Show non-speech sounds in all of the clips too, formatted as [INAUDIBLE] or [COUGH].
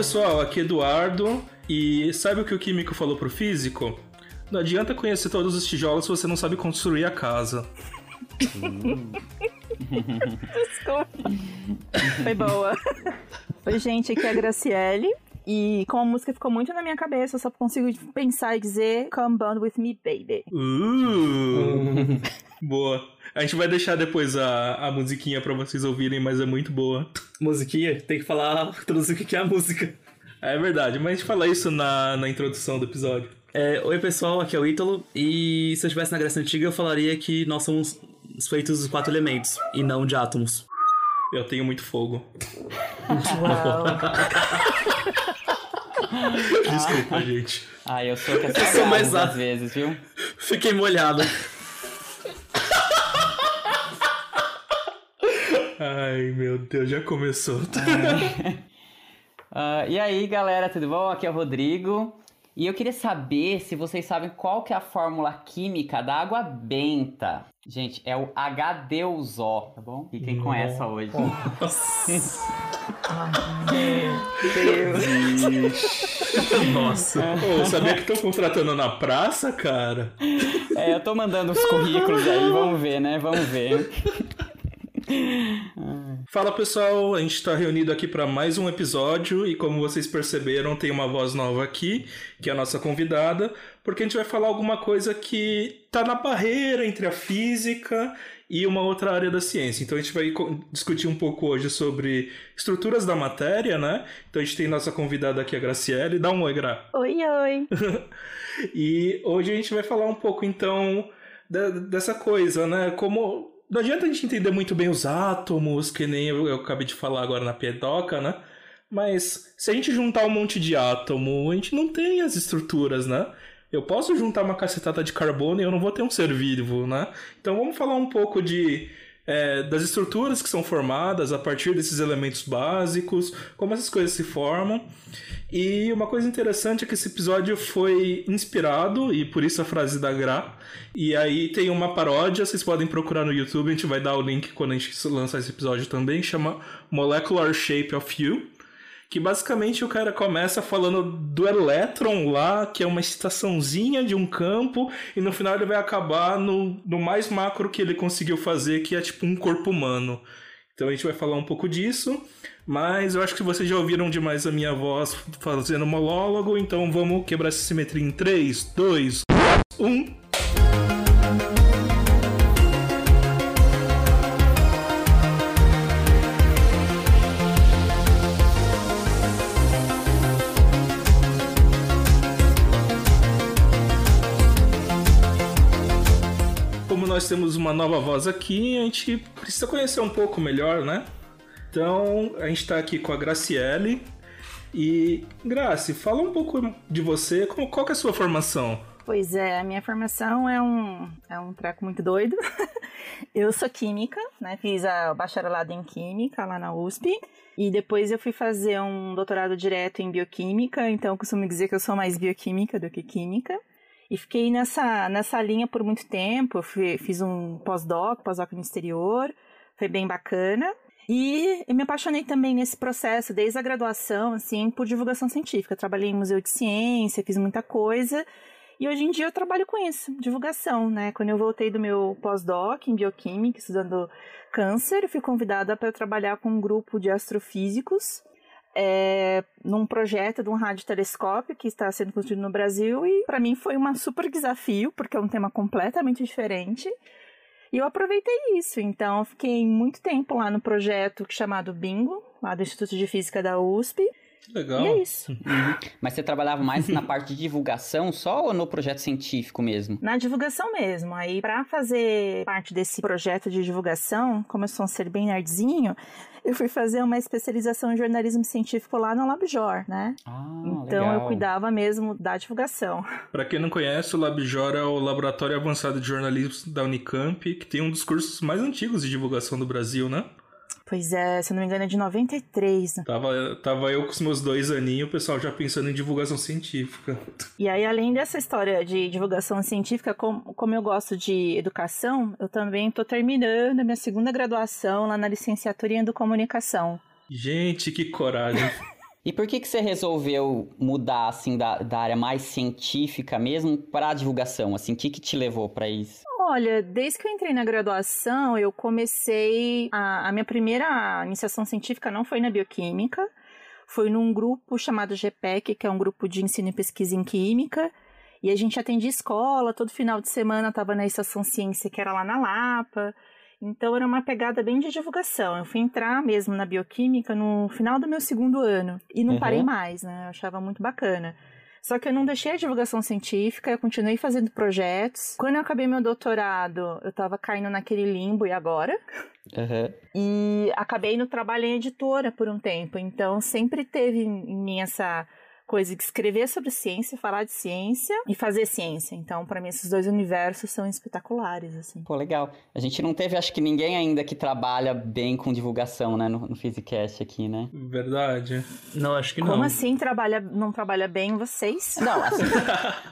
pessoal, aqui é Eduardo e sabe o que o químico falou pro físico? Não adianta conhecer todos os tijolos se você não sabe construir a casa. Desculpa. Foi boa. Oi, gente, aqui é a Graciele. E como a música ficou muito na minha cabeça, eu só consigo pensar e dizer Come Bond With Me, Baby. Uh, [LAUGHS] boa. A gente vai deixar depois a, a musiquinha pra vocês ouvirem, mas é muito boa. Musiquinha? Tem que falar, [LAUGHS] traduzir o que é a música. É verdade, mas a gente fala isso na, na introdução do episódio. É, Oi pessoal, aqui é o Ítalo, e se eu estivesse na Grécia Antiga eu falaria que nós somos feitos dos quatro elementos, e não de átomos. Eu tenho muito fogo. Desculpa, gente. Ah, eu sou que é Eu sou mais às vezes, viu? Fiquei molhado. Ai, meu Deus, já começou. [LAUGHS] Ah, e aí, galera, tudo bom? Aqui é o Rodrigo. E eu queria saber se vocês sabem qual que é a fórmula química da água benta. Gente, é o H2O, tá bom? Fiquem com essa hoje. Nossa. [LAUGHS] Pô, sabia que estão contratando na praça, cara? É, eu tô mandando os currículos aí, vamos ver, né? Vamos ver. [LAUGHS] Fala pessoal, a gente está reunido aqui para mais um episódio e como vocês perceberam, tem uma voz nova aqui, que é a nossa convidada, porque a gente vai falar alguma coisa que tá na barreira entre a física e uma outra área da ciência. Então a gente vai discutir um pouco hoje sobre estruturas da matéria, né? Então a gente tem nossa convidada aqui, a Graciele. Dá um oi, Gra. Oi, oi. [LAUGHS] E hoje a gente vai falar um pouco então da- dessa coisa, né? Como não adianta a gente entender muito bem os átomos, que nem eu, eu acabei de falar agora na pedoca, né? Mas se a gente juntar um monte de átomo, a gente não tem as estruturas, né? Eu posso juntar uma cacetada de carbono e eu não vou ter um ser vivo, né? Então vamos falar um pouco de é, das estruturas que são formadas a partir desses elementos básicos, como essas coisas se formam. E uma coisa interessante é que esse episódio foi inspirado, e por isso a frase da Gra. E aí tem uma paródia, vocês podem procurar no YouTube, a gente vai dar o link quando a gente lançar esse episódio também, chama Molecular Shape of You. Que basicamente o cara começa falando do elétron lá, que é uma excitaçãozinha de um campo, e no final ele vai acabar no, no mais macro que ele conseguiu fazer, que é tipo um corpo humano. Então a gente vai falar um pouco disso, mas eu acho que vocês já ouviram demais a minha voz fazendo monólogo, então vamos quebrar essa simetria em 3, 2, 1. Nós temos uma nova voz aqui, a gente precisa conhecer um pouco melhor, né? Então, a gente está aqui com a Graciele. E, Graci, fala um pouco de você, como- qual é a sua formação? Pois é, a minha formação é um, é um treco muito doido. [LAUGHS] eu sou química, né? Fiz a bacharelado em química lá na USP. E depois eu fui fazer um doutorado direto em bioquímica, então eu costumo dizer que eu sou mais bioquímica do que química. E fiquei nessa, nessa linha por muito tempo. Eu fui- fiz um pós-doc, pós-doc no exterior, foi bem bacana. E eu me apaixonei também nesse processo, desde a graduação, assim, por divulgação científica. Trabalhei em museu de ciência, fiz muita coisa. E hoje em dia eu trabalho com isso, divulgação, né? Quando eu voltei do meu pós-doc em bioquímica, estudando câncer, eu fui convidada para trabalhar com um grupo de astrofísicos é, num projeto de um radiotelescópio que está sendo construído no Brasil e para mim foi um super desafio, porque é um tema completamente diferente. E eu aproveitei isso, então fiquei muito tempo lá no projeto chamado Bingo, lá do Instituto de Física da USP. Que legal. E é isso. Mas você trabalhava mais na parte de divulgação só ou no projeto científico mesmo? Na divulgação mesmo. Aí, para fazer parte desse projeto de divulgação, como eu sou um ser bem nerdzinho, eu fui fazer uma especialização em jornalismo científico lá no LabJOR, né? Ah, Então legal. eu cuidava mesmo da divulgação. Para quem não conhece, o LabJOR é o Laboratório Avançado de Jornalismo da Unicamp, que tem um dos cursos mais antigos de divulgação do Brasil, né? Pois é, se eu não me engano é de 93. Tava, tava eu com os meus dois aninhos, o pessoal já pensando em divulgação científica. E aí, além dessa história de divulgação científica, como, como eu gosto de educação, eu também estou terminando a minha segunda graduação lá na licenciatura em Educomunicação. Gente, que coragem. [LAUGHS] E por que, que você resolveu mudar, assim, da, da área mais científica mesmo para a divulgação? Assim, o que, que te levou para isso? Olha, desde que eu entrei na graduação, eu comecei. A, a minha primeira iniciação científica não foi na bioquímica, foi num grupo chamado GPEC, que é um grupo de ensino e pesquisa em química. E a gente atendia escola, todo final de semana estava na Estação Ciência, que era lá na Lapa. Então era uma pegada bem de divulgação. Eu fui entrar mesmo na bioquímica no final do meu segundo ano e não uhum. parei mais, né? Eu achava muito bacana. Só que eu não deixei a divulgação científica, eu continuei fazendo projetos. Quando eu acabei meu doutorado, eu tava caindo naquele limbo e agora? Uhum. E acabei no trabalho em editora por um tempo. Então sempre teve em mim essa coisa de escrever sobre ciência, falar de ciência e fazer ciência. Então, para mim, esses dois universos são espetaculares, assim. Pô, legal. A gente não teve, acho que ninguém ainda que trabalha bem com divulgação, né, no, no Physicast aqui, né? Verdade. Não, acho que não. Como assim trabalha, não trabalha bem vocês? Não, [LAUGHS] assim,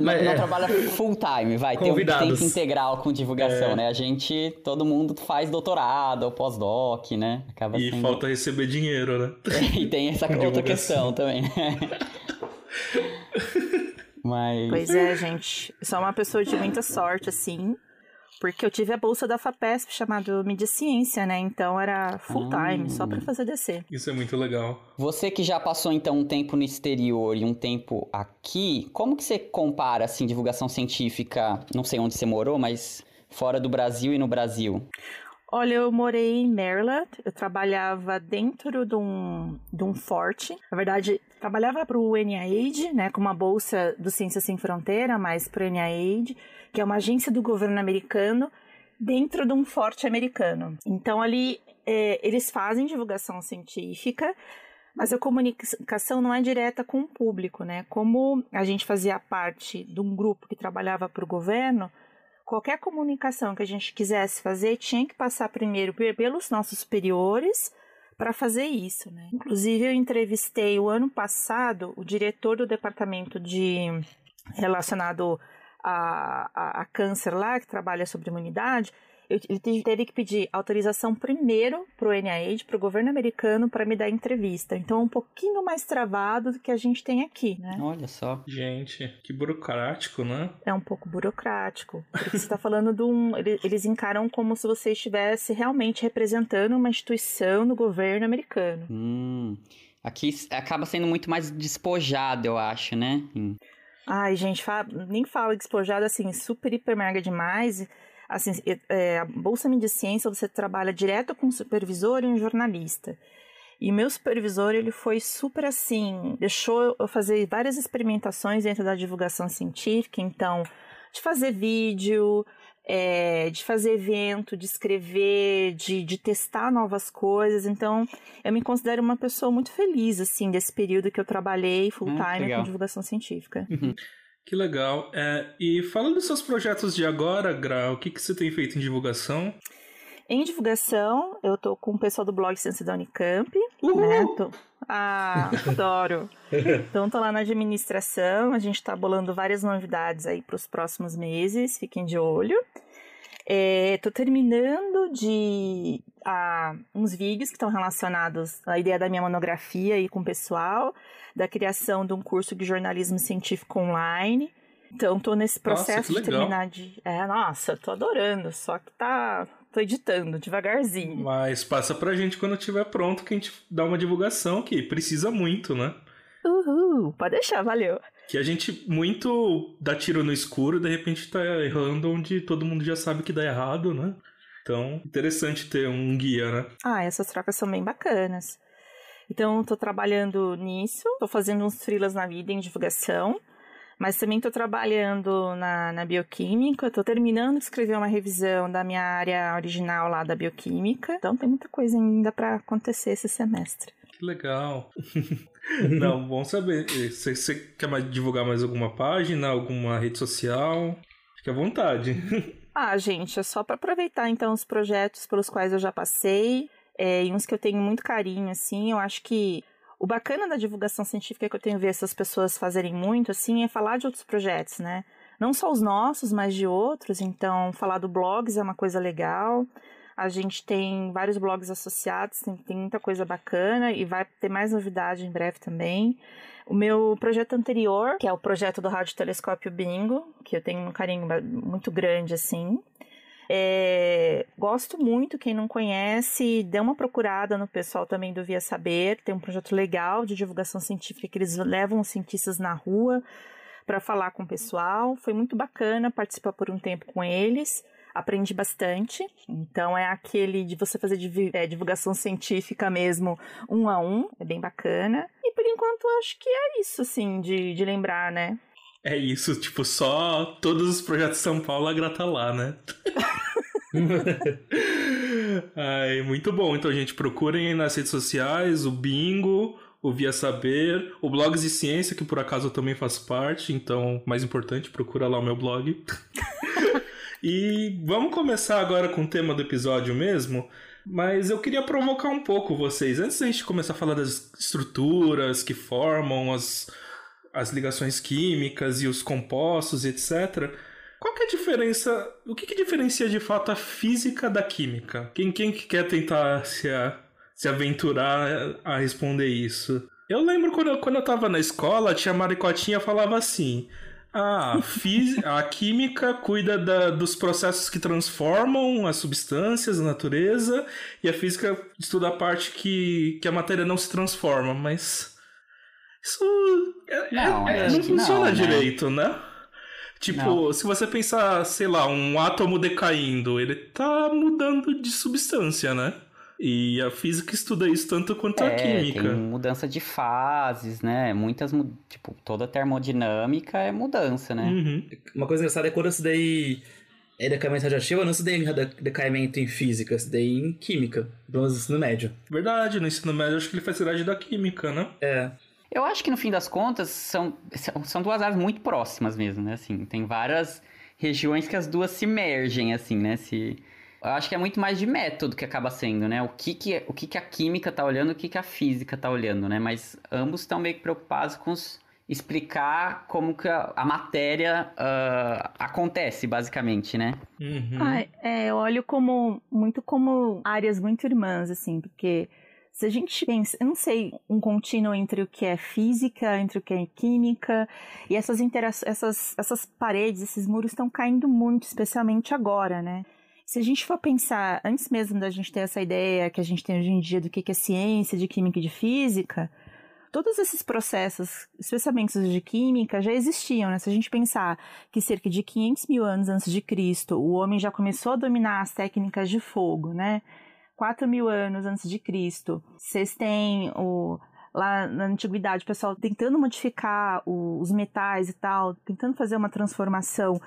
Mas, não, é. trabalha full time, vai. Tem um tempo integral com divulgação, é. né? A gente, todo mundo faz doutorado ou pós-doc, né? Acaba e sendo... falta receber dinheiro, né? [LAUGHS] e tem essa outra questão também. [LAUGHS] Mas. Pois é, gente. Sou uma pessoa de muita sorte, assim. Porque eu tive a bolsa da FAPESP chamada Mídia Ciência, né? Então era full time, ah. só para fazer DC. Isso é muito legal. Você que já passou então um tempo no exterior e um tempo aqui, como que você compara assim divulgação científica, não sei onde você morou, mas fora do Brasil e no Brasil? Olha, eu morei em Maryland, eu trabalhava dentro de um, de um forte. Na verdade, trabalhava para o NIAID, né, com uma bolsa do Ciências Sem Fronteira, mas para o NIAID, que é uma agência do governo americano, dentro de um forte americano. Então, ali, é, eles fazem divulgação científica, mas a comunicação não é direta com o público, né? Como a gente fazia parte de um grupo que trabalhava para o governo, qualquer comunicação que a gente quisesse fazer tinha que passar primeiro pelos nossos superiores para fazer isso, né? Inclusive eu entrevistei o ano passado o diretor do departamento de relacionado a, a, a câncer lá que trabalha sobre imunidade ele teve que pedir autorização primeiro para o NIH, para o governo americano, para me dar entrevista. Então é um pouquinho mais travado do que a gente tem aqui, né? Olha só. Gente, que burocrático, né? É um pouco burocrático. Porque você está falando de um. Eles encaram como se você estivesse realmente representando uma instituição do governo americano. Hum. Aqui acaba sendo muito mais despojado, eu acho, né? Hum. Ai, gente, fala, nem fala despojado assim, super, hiper, mega demais assim, é, a Bolsa Mídia Ciência você trabalha direto com o supervisor e um jornalista. E meu supervisor, ele foi super assim, deixou eu fazer várias experimentações dentro da divulgação científica, então, de fazer vídeo, é, de fazer evento, de escrever, de, de testar novas coisas. Então, eu me considero uma pessoa muito feliz, assim, desse período que eu trabalhei full hum, time com divulgação científica. Uhum. Que legal. É, e fala dos seus projetos de agora, Gra, o que, que você tem feito em divulgação? Em divulgação, eu tô com o pessoal do blog Ciência da Unicamp, Uhul. né? Tô... Ah, [LAUGHS] adoro. então, tô lá na administração, a gente tá bolando várias novidades aí para os próximos meses, fiquem de olho. É, tô terminando de ah, uns vídeos que estão relacionados à ideia da minha monografia aí com o pessoal da criação de um curso de jornalismo científico online. Então, tô nesse processo nossa, de terminar de. É, nossa, tô adorando, só que tá. tô editando devagarzinho. Mas passa pra gente quando tiver pronto, que a gente dá uma divulgação que precisa muito, né? Uhul, pode deixar, valeu. Que a gente muito dá tiro no escuro, de repente tá errando onde todo mundo já sabe que dá errado, né? Então, interessante ter um guia, né? Ah, essas trocas são bem bacanas. Então, estou trabalhando nisso, estou fazendo uns frilas na vida em divulgação, mas também estou trabalhando na, na bioquímica, estou terminando de escrever uma revisão da minha área original lá da bioquímica, então tem muita coisa ainda para acontecer esse semestre. Que legal. [LAUGHS] Não, bom saber. Você, você quer mais divulgar mais alguma página, alguma rede social? Fique à vontade. [LAUGHS] Ah, gente, é só para aproveitar então os projetos pelos quais eu já passei é, e uns que eu tenho muito carinho, assim, eu acho que o bacana da divulgação científica que eu tenho visto as pessoas fazerem muito, assim, é falar de outros projetos, né? Não só os nossos, mas de outros. Então, falar do blogs é uma coisa legal. A gente tem vários blogs associados, tem, tem muita coisa bacana e vai ter mais novidade em breve também. O meu projeto anterior, que é o projeto do Rádio Telescópio Bingo, que eu tenho um carinho muito grande assim. É, gosto muito, quem não conhece, dê uma procurada no pessoal também do Via Saber. Tem um projeto legal de divulgação científica que eles levam os cientistas na rua para falar com o pessoal. Foi muito bacana participar por um tempo com eles. Aprendi bastante. Então é aquele de você fazer é, divulgação científica mesmo, um a um. É bem bacana. E por enquanto acho que é isso, assim, de, de lembrar, né? É isso, tipo, só todos os projetos de São Paulo a grata lá, né? [LAUGHS] Ai, muito bom. Então, gente, procurem nas redes sociais o Bingo, o Via Saber, o Blogs de Ciência, que por acaso eu também faço parte, então, mais importante, procura lá o meu blog. [LAUGHS] e vamos começar agora com o tema do episódio mesmo. Mas eu queria provocar um pouco vocês. Antes da gente começar a falar das estruturas que formam as, as ligações químicas e os compostos, etc. Qual que é a diferença? O que, que diferencia de fato a física da química? Quem, quem que quer tentar se, a, se aventurar a responder isso? Eu lembro quando eu, quando eu tava na escola, a tia Maricotinha falava assim: ah, a química cuida da, dos processos que transformam as substâncias, a natureza, e a física estuda a parte que, que a matéria não se transforma, mas. Isso é, não, é, é, não funciona não, né? direito, né? Tipo, não. se você pensar, sei lá, um átomo decaindo, ele tá mudando de substância, né? E a física estuda isso tanto quanto é, a química. Tem mudança de fases, né? Muitas, tipo, toda termodinâmica é mudança, né? Uhum. Uma coisa engraçada é quando eu estudei é decaimento radioativo, eu não estudei decaimento em física, eu estudei em química, no ensino médio. Verdade, no ensino médio acho que ele faz cidade da química, né? É. Eu acho que no fim das contas são, são duas áreas muito próximas mesmo, né? Assim, tem várias regiões que as duas se mergem, assim, né? Se, eu acho que é muito mais de método que acaba sendo, né? O que, que, o que, que a química tá olhando, o que, que a física tá olhando, né? Mas ambos estão meio que preocupados com os, explicar como que a, a matéria uh, acontece, basicamente, né? Uhum. Ah, é, eu olho como muito como áreas muito irmãs, assim, porque se a gente pensa, eu não sei, um contínuo entre o que é física, entre o que é química, e essas interações, essas, essas paredes, esses muros estão caindo muito, especialmente agora, né? Se a gente for pensar, antes mesmo da gente ter essa ideia que a gente tem hoje em dia do que é ciência, de química e de física, todos esses processos, especialmente os de química, já existiam, né? Se a gente pensar que cerca de 500 mil anos antes de Cristo, o homem já começou a dominar as técnicas de fogo, né? 4 mil anos antes de Cristo. Vocês têm o, lá na antiguidade, o pessoal tentando modificar os metais e tal, tentando fazer uma transformação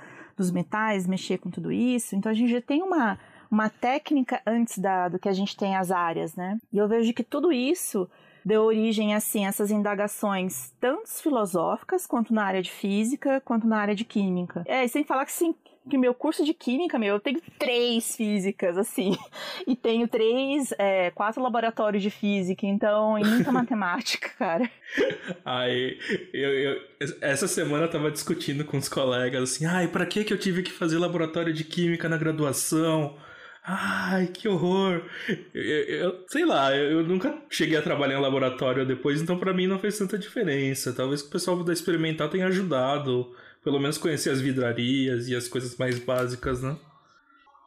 dos metais, mexer com tudo isso. Então a gente já tem uma, uma técnica antes da, do que a gente tem as áreas, né? E eu vejo que tudo isso deu origem assim a essas indagações tanto filosóficas quanto na área de física quanto na área de química. É, sem falar que sim, que meu curso de química, meu, eu tenho três físicas, assim, [LAUGHS] e tenho três, é, quatro laboratórios de física, então, e muita [LAUGHS] matemática, cara. Ai, eu, eu, essa semana eu tava discutindo com os colegas, assim, ai, pra que que eu tive que fazer laboratório de química na graduação? Ai, que horror! Eu, eu, sei lá, eu nunca cheguei a trabalhar em laboratório depois, então para mim não fez tanta diferença. Talvez o pessoal da experimental tenha ajudado pelo menos conhecer as vidrarias e as coisas mais básicas, né?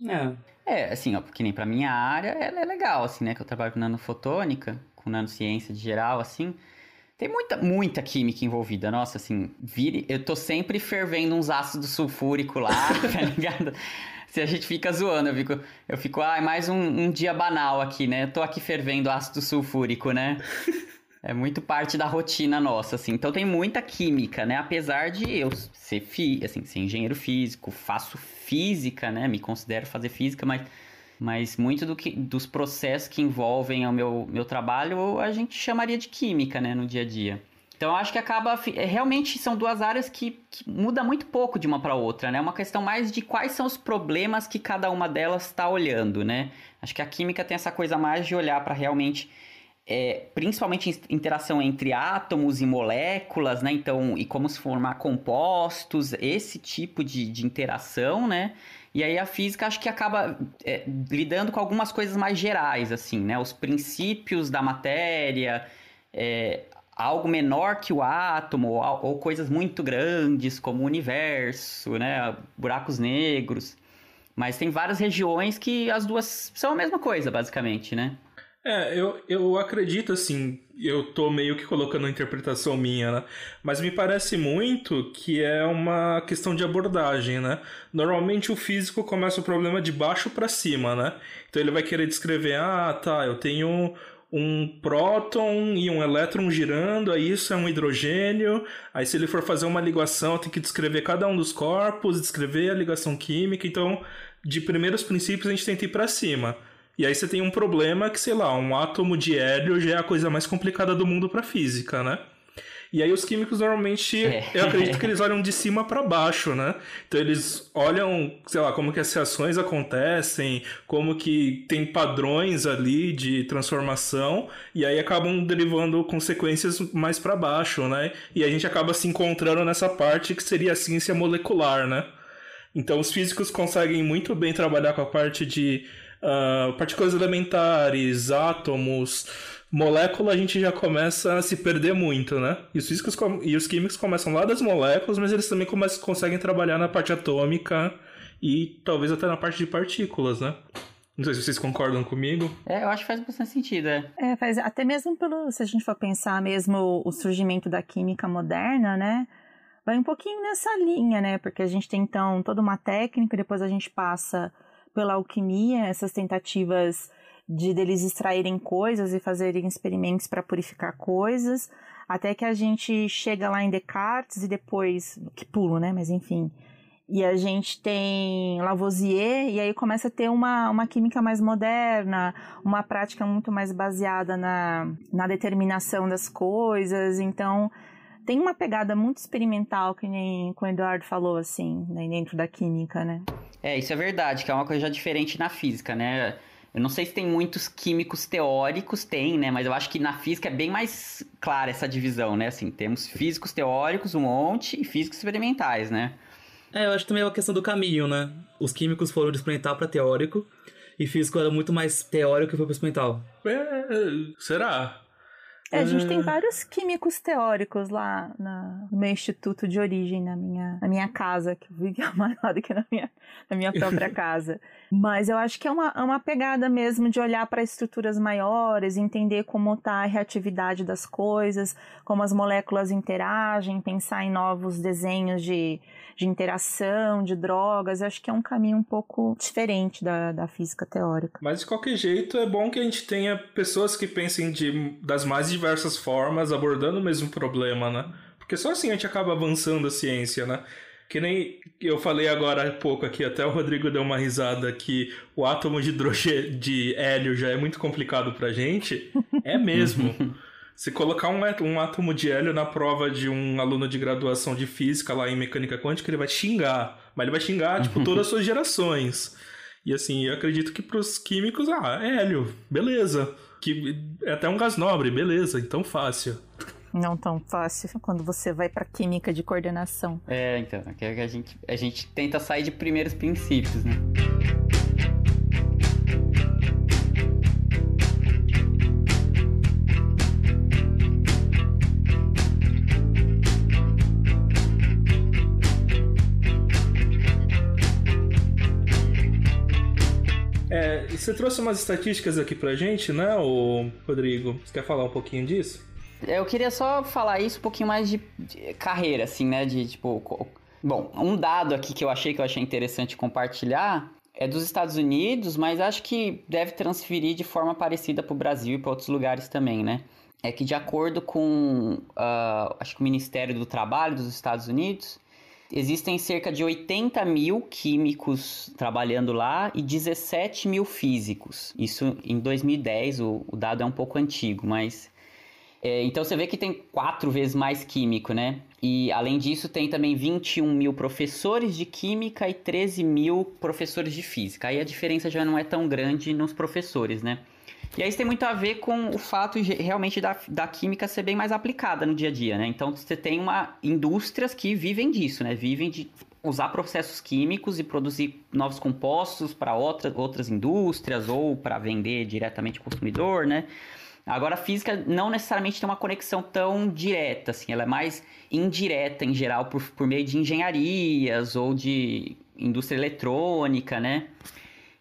É. É, assim, ó, porque nem pra minha área, ela é legal, assim, né? Que eu trabalho com nanofotônica, com nanociência de geral, assim. Tem muita, muita química envolvida. Nossa, assim, vire... eu tô sempre fervendo uns ácidos sulfúricos lá, [LAUGHS] tá ligado? Se a gente fica zoando, eu fico, eu fico ah, é mais um, um dia banal aqui, né? Eu tô aqui fervendo ácido sulfúrico, né? É muito parte da rotina nossa, assim. Então tem muita química, né? Apesar de eu ser, fi, assim, ser engenheiro físico, faço física, né? Me considero fazer física, mas, mas muito do que, dos processos que envolvem o meu, meu trabalho a gente chamaria de química, né? No dia a dia. Então eu acho que acaba. É, realmente são duas áreas que, que muda muito pouco de uma para outra, né? É uma questão mais de quais são os problemas que cada uma delas está olhando, né? Acho que a química tem essa coisa mais de olhar para realmente é, principalmente interação entre átomos e moléculas, né? Então, e como se formar compostos, esse tipo de, de interação, né? E aí a física acho que acaba é, lidando com algumas coisas mais gerais, assim, né? Os princípios da matéria, é, algo menor que o átomo, ou, ou, coisas muito grandes como o universo, né? Buracos negros. Mas tem várias regiões que as duas são a mesma coisa, basicamente, né? É, eu, eu acredito assim, eu tô meio que colocando a interpretação minha, né? Mas me parece muito que é uma questão de abordagem, né? Normalmente o físico começa o problema de baixo para cima, né? Então ele vai querer descrever, ah, tá, eu tenho um próton e um elétron girando, aí isso é um hidrogênio. Aí se ele for fazer uma ligação, tem que descrever cada um dos corpos, descrever a ligação química. Então, de primeiros princípios a gente tenta ir para cima. E aí você tem um problema que, sei lá, um átomo de hélio já é a coisa mais complicada do mundo para física, né? E aí os químicos normalmente, é. eu acredito que eles olham de cima para baixo, né? Então eles olham, sei lá, como que as reações acontecem, como que tem padrões ali de transformação e aí acabam derivando consequências mais para baixo, né? E a gente acaba se encontrando nessa parte que seria a ciência molecular, né? Então os físicos conseguem muito bem trabalhar com a parte de uh, partículas elementares, átomos, molécula, a gente já começa a se perder muito, né? E os físicos e os químicos começam lá das moléculas, mas eles também começam, conseguem trabalhar na parte atômica e talvez até na parte de partículas, né? Não sei se vocês concordam comigo. É, eu acho que faz bastante sentido, é. É, faz até mesmo pelo, se a gente for pensar mesmo o surgimento da química moderna, né? Vai um pouquinho nessa linha, né? Porque a gente tem então toda uma técnica, depois a gente passa pela alquimia, essas tentativas de deles extraírem coisas e fazerem experimentos para purificar coisas, até que a gente chega lá em Descartes e depois, que pulo, né, mas enfim, e a gente tem Lavoisier, e aí começa a ter uma, uma química mais moderna, uma prática muito mais baseada na, na determinação das coisas, então tem uma pegada muito experimental, que nem o Eduardo falou, assim, né, dentro da química, né? É, isso é verdade, que é uma coisa já diferente na física, né? Eu não sei se tem muitos químicos teóricos, tem, né? Mas eu acho que na física é bem mais clara essa divisão, né? Assim, temos físicos teóricos, um monte, e físicos experimentais, né? É, eu acho que também é uma questão do caminho, né? Os químicos foram de experimental para teórico, e físico era muito mais teórico que foi para experimental. É, será? É, a gente tem hum. vários químicos teóricos lá na, no meu instituto de origem, na minha, na minha casa, que eu vivia [LAUGHS] mais lá do que na minha, na minha própria [LAUGHS] casa. Mas eu acho que é uma, é uma pegada mesmo de olhar para estruturas maiores, entender como está a reatividade das coisas, como as moléculas interagem, pensar em novos desenhos de, de interação, de drogas. Eu acho que é um caminho um pouco diferente da, da física teórica. Mas de qualquer jeito, é bom que a gente tenha pessoas que pensem de, das mais diversas formas, abordando o mesmo problema, né? Porque só assim a gente acaba avançando a ciência, né? Que nem eu falei agora há pouco aqui, até o Rodrigo deu uma risada que o átomo de hidrogênio de hélio já é muito complicado pra gente. É mesmo. [LAUGHS] Se colocar um, um átomo de hélio na prova de um aluno de graduação de física lá em mecânica quântica, ele vai xingar. Mas ele vai xingar, tipo, [LAUGHS] todas as suas gerações. E assim, eu acredito que pros químicos, ah, é hélio, beleza. Que é até um gás nobre, beleza, então fácil. Não tão fácil quando você vai para química de coordenação. É, então, que a gente, a gente tenta sair de primeiros princípios, né? Você trouxe umas estatísticas aqui pra gente, né, o Rodrigo? Você quer falar um pouquinho disso? Eu queria só falar isso um pouquinho mais de, de carreira, assim, né? De tipo. Bom, um dado aqui que eu achei que eu achei interessante compartilhar é dos Estados Unidos, mas acho que deve transferir de forma parecida para o Brasil e para outros lugares também, né? É que de acordo com uh, acho que o Ministério do Trabalho dos Estados Unidos, existem cerca de 80 mil químicos trabalhando lá e 17 mil físicos. Isso em 2010, o, o dado é um pouco antigo, mas é, então você vê que tem quatro vezes mais químico, né? E além disso, tem também 21 mil professores de química e 13 mil professores de física. Aí a diferença já não é tão grande nos professores, né? E aí isso tem muito a ver com o fato realmente da, da química ser bem mais aplicada no dia a dia, né? Então você tem uma indústrias que vivem disso, né? Vivem de usar processos químicos e produzir novos compostos para outra, outras indústrias ou para vender diretamente ao consumidor, né? Agora, a física não necessariamente tem uma conexão tão direta, assim, ela é mais indireta em geral por, por meio de engenharias ou de indústria eletrônica, né?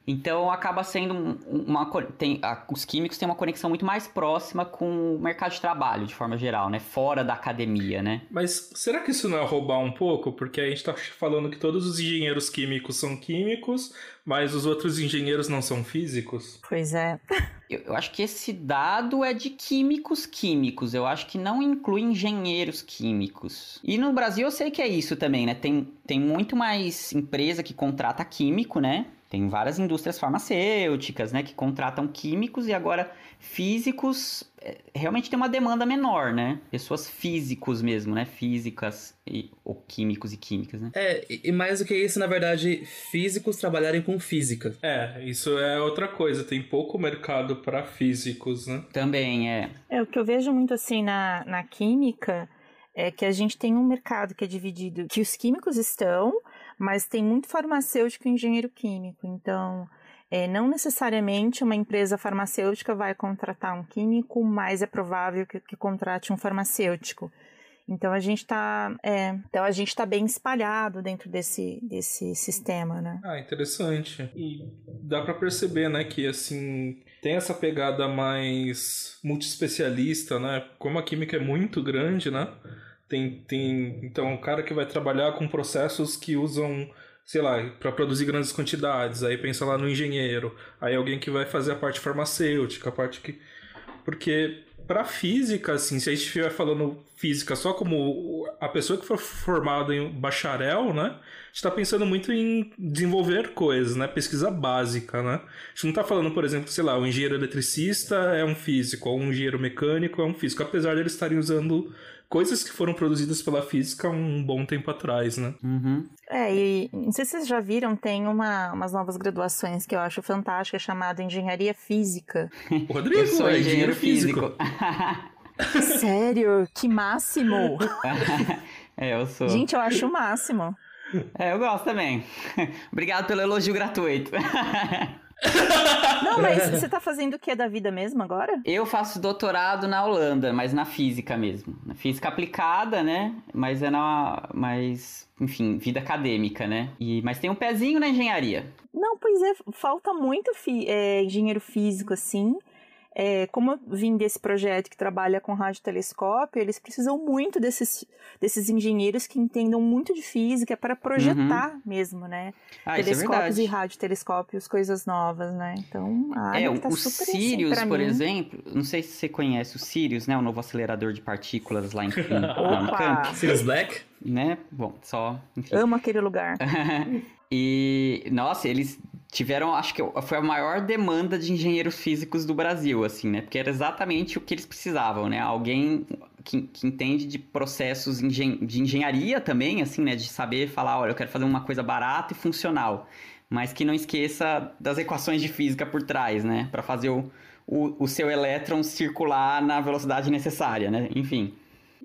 Então acaba sendo uma. Tem, a, os químicos têm uma conexão muito mais próxima com o mercado de trabalho, de forma geral, né? Fora da academia, né? Mas será que isso não é roubar um pouco? Porque a gente está falando que todos os engenheiros químicos são químicos, mas os outros engenheiros não são físicos? Pois é. [LAUGHS] Eu, eu acho que esse dado é de químicos químicos. Eu acho que não inclui engenheiros químicos. E no Brasil eu sei que é isso também, né? Tem, tem muito mais empresa que contrata químico, né? Tem várias indústrias farmacêuticas, né, que contratam químicos e agora físicos é, realmente tem uma demanda menor, né? Pessoas físicos mesmo, né? Físicas e, ou químicos e químicas, né? É, e mais do que isso, na verdade, físicos trabalharem com física. É, isso é outra coisa. Tem pouco mercado para físicos, né? Também é. É, o que eu vejo muito assim na, na química é que a gente tem um mercado que é dividido, que os químicos estão, mas tem muito farmacêutico e engenheiro químico. Então, é, não necessariamente uma empresa farmacêutica vai contratar um químico, mas é provável que, que contrate um farmacêutico. Então a gente está é, então a gente tá bem espalhado dentro desse, desse sistema, né? Ah, interessante. E dá para perceber, né, que assim tem essa pegada mais multiespecialista, né? Como a química é muito grande, né? Tem, tem então um cara que vai trabalhar com processos que usam, sei lá, para produzir grandes quantidades. Aí pensa lá no engenheiro. Aí alguém que vai fazer a parte farmacêutica, a parte que porque para física, assim, se a gente estiver falando física só como a pessoa que for formada em bacharel, né? está pensando muito em desenvolver coisas, né? Pesquisa básica, né? A gente não está falando, por exemplo, sei lá, o engenheiro eletricista é um físico, ou um engenheiro mecânico é um físico, apesar de eles estarem usando coisas que foram produzidas pela física um bom tempo atrás, né? Uhum. É, e não sei se vocês já viram, tem uma, umas novas graduações que eu acho fantástica, chamada Engenharia Física. [LAUGHS] Rodrigo Eu sou é engenheiro físico. [LAUGHS] [LAUGHS] Sério? Que máximo! é, eu sou. Gente, eu acho o máximo. É, eu gosto também. Obrigado pelo elogio gratuito. Não, mas [LAUGHS] você tá fazendo o que da vida mesmo agora? Eu faço doutorado na Holanda, mas na física mesmo. Na física aplicada, né? Mas é na. Mas, enfim, vida acadêmica, né? E, mas tem um pezinho na engenharia. Não, pois é, falta muito fi, é, engenheiro físico, assim. É, como eu vim desse projeto que trabalha com radiotelescópio, eles precisam muito desses, desses engenheiros que entendam muito de física para projetar mesmo, né? Ah, é Telescópios verdade. e radiotelescópios, coisas novas, né? Então, a área É, que tá o super Sirius, assim, por mim. exemplo, não sei se você conhece o Sirius, né? O novo acelerador de partículas lá em, [LAUGHS] em lá no campo, Sirius Black? né? Bom, só, enfim. Amo aquele lugar. [LAUGHS] E, nossa, eles tiveram, acho que foi a maior demanda de engenheiros físicos do Brasil, assim, né? Porque era exatamente o que eles precisavam, né? Alguém que, que entende de processos engen de engenharia também, assim, né? De saber falar, olha, eu quero fazer uma coisa barata e funcional, mas que não esqueça das equações de física por trás, né? Para fazer o, o, o seu elétron circular na velocidade necessária, né? Enfim.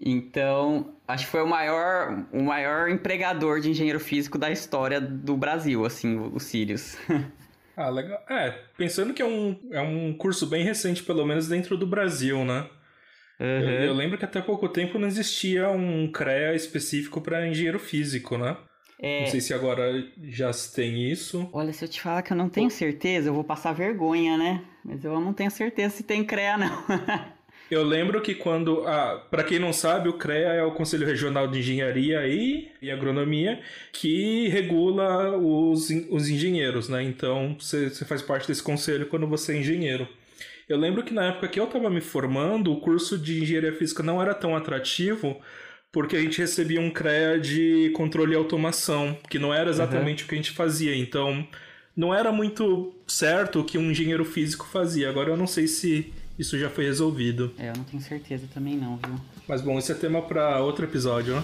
Então, acho que foi o maior, o maior empregador de engenheiro físico da história do Brasil, assim, o, Sirius. [LAUGHS] Ah, legal. É, pensando que é um, é um curso bem recente, pelo menos dentro do Brasil, né? Eu, eu lembro que até pouco tempo não existia um CREA específico para engenheiro físico, né? É, Não sei se agora já se tem isso. olha, se eu te falar que eu não tenho certeza, eu vou passar vergonha, né? Mas eu não tenho certeza se tem CREA, não. [LAUGHS] Eu lembro que quando. Ah, para quem não sabe, o CREA é o Conselho Regional de Engenharia e, e Agronomia, que regula os, os engenheiros, né? Então você você faz parte desse conselho quando você é engenheiro. Eu lembro que na época que eu estava me formando, o curso de engenharia física não era tão atrativo, porque a gente recebia um CREA de controle e automação, que não era exatamente o que a gente fazia. Então, não era muito certo o que um engenheiro físico fazia. Agora eu não sei se isso já foi resolvido. É, eu não tenho certeza também não, viu? Mas bom, esse é tema para outro episódio, né?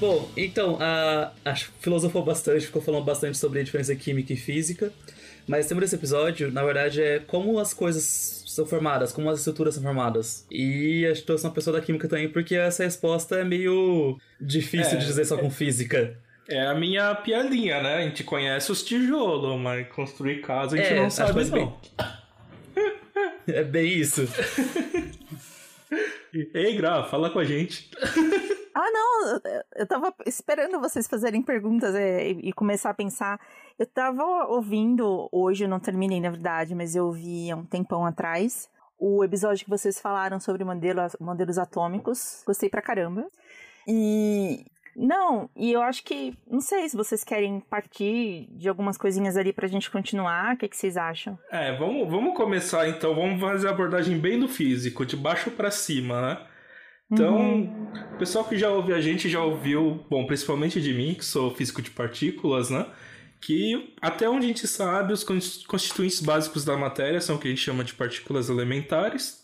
Bom, então, a, a filosofou bastante, ficou falando bastante sobre a diferença química e física, mas o tema desse episódio, na verdade, é como as coisas são formadas, como as estruturas são formadas. E acho que trouxe uma pessoa da química também, porque essa resposta é meio difícil É, de dizer só com física. É a minha piadinha, né? A gente conhece os tijolos, mas construir casa a gente É, não sabe, não. [LAUGHS] É bem isso. [LAUGHS] Ei, Gra, fala com a gente. Ah, não, eu- tava esperando vocês fazerem perguntas e, e começar a pensar. Eu tava ouvindo, hoje eu não terminei, na verdade, mas eu ouvi há um tempão atrás, o episódio que vocês falaram sobre modelos, modelos atômicos. Gostei pra caramba. E. Não, e eu acho que. Não sei se vocês querem partir de algumas coisinhas ali pra gente continuar. O que, que vocês acham? É, vamos, vamos começar então. Vamos fazer a abordagem bem do físico, de baixo pra cima, né? Então, Uhum. o pessoal que já ouve a gente já ouviu, bom, principalmente de mim, que sou físico de partículas, né? Que até onde a gente sabe, os cons- constituintes básicos da matéria são o que a gente chama de partículas elementares.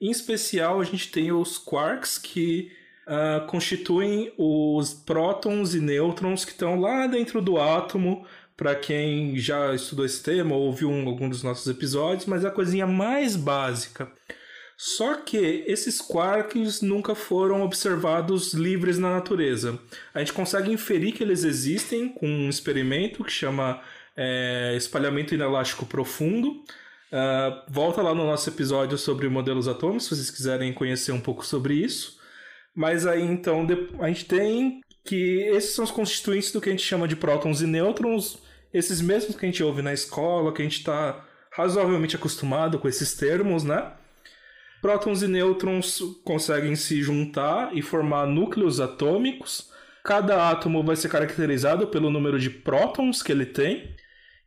Em especial, a gente tem os quarks, que ah, constituem os prótons e nêutrons que estão lá dentro do átomo. Para quem já estudou esse tema ou ouviu um- algum dos nossos episódios, mas é a coisinha mais básica. Só que esses quarks nunca foram observados livres na natureza. A gente consegue inferir que eles existem com um experimento que chama é, espalhamento inelástico profundo. Ah, volta lá no nosso episódio sobre modelos atômicos, se vocês quiserem conhecer um pouco sobre isso. Mas aí então a gente tem que esses são os constituintes do que a gente chama de prótons e nêutrons, esses mesmos que a gente ouve na escola, que a gente está razoavelmente acostumado com esses termos, né? Prótons e nêutrons conseguem se juntar e formar núcleos atômicos. Cada átomo vai ser caracterizado pelo número de prótons que ele tem.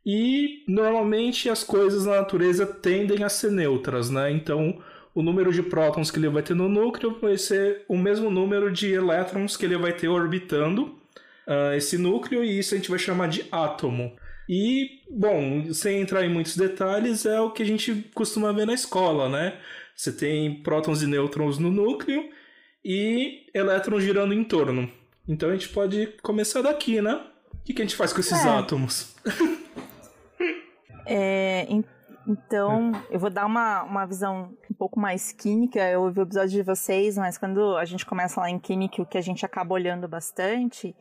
E normalmente as coisas na natureza tendem a ser neutras, né? Então o número de prótons que ele vai ter no núcleo vai ser o mesmo número de elétrons que ele vai ter orbitando ah, esse núcleo, e isso a gente vai chamar de átomo. E, bom, sem entrar em muitos detalhes, é o que a gente costuma ver na escola, né? Você tem prótons e nêutrons no núcleo e elétrons girando em torno. Então a gente pode começar daqui, né? O que, que a gente faz com esses É. átomos? [LAUGHS] É, en- então, eu vou dar uma, uma visão um pouco mais química. Eu ouvi o episódio de vocês, mas quando a gente começa lá em química, o que a gente acaba olhando bastante,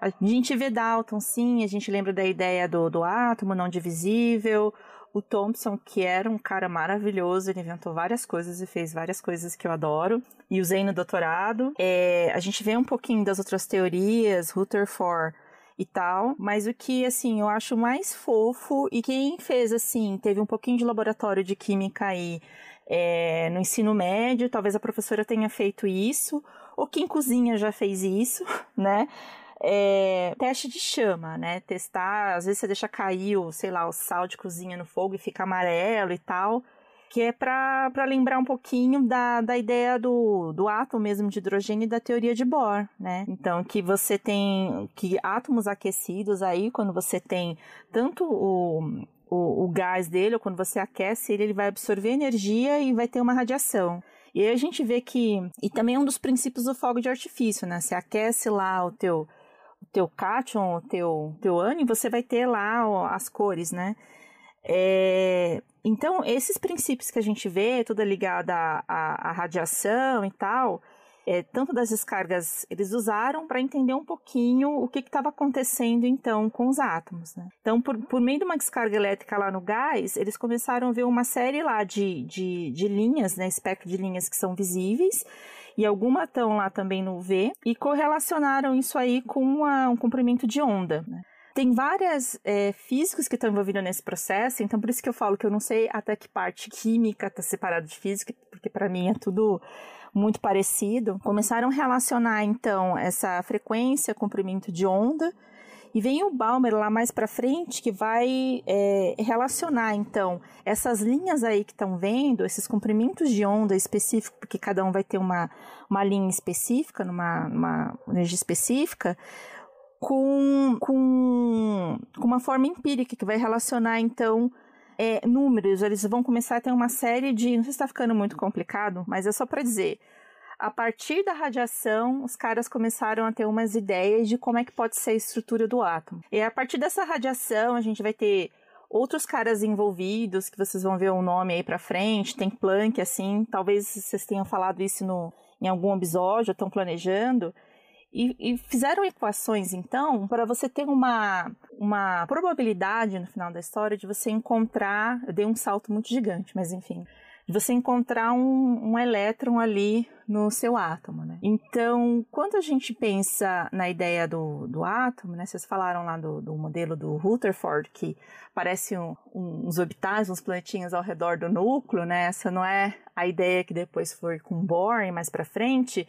a gente vê Dalton, sim, a gente lembra da ideia do, do átomo não divisível. O Thompson, que era um cara maravilhoso, ele inventou várias coisas e fez várias coisas que eu adoro. E usei no doutorado. É, a gente vê um pouquinho das outras teorias, Rutherford e tal, mas o que, assim, eu acho mais fofo e quem fez, assim, teve um pouquinho de laboratório de química aí é, no ensino médio, talvez a professora tenha feito isso, ou quem cozinha já fez isso, [LAUGHS] né? É, teste de chama, né? Testar, às vezes você deixa cair o, sei lá, o sal de cozinha no fogo e fica amarelo e tal que é para lembrar um pouquinho da, da ideia do, do átomo mesmo de hidrogênio e da teoria de Bohr, né? Então, que você tem que átomos aquecidos aí, quando você tem tanto o, o, o gás dele, ou quando você aquece ele, ele vai absorver energia e vai ter uma radiação. E aí a gente vê que. E também é um dos princípios do fogo de artifício, né? Você aquece lá o teu, o teu cátion, o teu, teu ânion, você vai ter lá as cores, né? É, então, esses princípios que a gente vê, tudo é ligado à, radiação e tal, é, tanto das descargas, eles usaram para entender um pouquinho o que estava acontecendo então com os átomos. Né? Então, por, por meio de uma descarga elétrica lá no gás, eles começaram a ver uma série lá de, de, de linhas, né, espectro de linhas que são visíveis, e algumas estão lá também no V, e correlacionaram isso aí com uma, um comprimento de onda. Né? Tem várias é, físicos que estão envolvidos nesse processo, então por isso que eu falo que eu não sei até que parte química está separada de física, porque para mim é tudo muito parecido. Começaram a relacionar então essa frequência, comprimento de onda, e vem o Balmer lá mais para frente que vai é, relacionar então essas linhas aí que estão vendo, esses comprimentos de onda específicos, porque cada um vai ter uma, uma linha específica, numa, numa energia específica, com, com, com uma forma empírica que vai relacionar então é, números. Eles vão começar a ter uma série de. Não sei se está ficando muito complicado, mas é só para dizer. a partir da radiação, os caras começaram a ter umas ideias de como é que pode ser a estrutura do átomo. E a partir dessa radiação, a gente vai ter outros caras envolvidos, que vocês vão ver o nome aí pra frente, tem Planck, assim, talvez vocês tenham falado isso no, em algum episódio, estão planejando, e, e, fizeram equações, então, para você ter uma, uma probabilidade no final da história de você encontrar. Eu dei um salto muito gigante, mas enfim de você encontrar um, um elétron ali no seu átomo, né? Então, quando a gente pensa na ideia do, do átomo, né? Vocês falaram lá do, do modelo do Rutherford, que parece um, uns orbitais, uns planetinhos ao redor do núcleo, né? Essa não é a ideia que depois foi com Bohr mais para frente,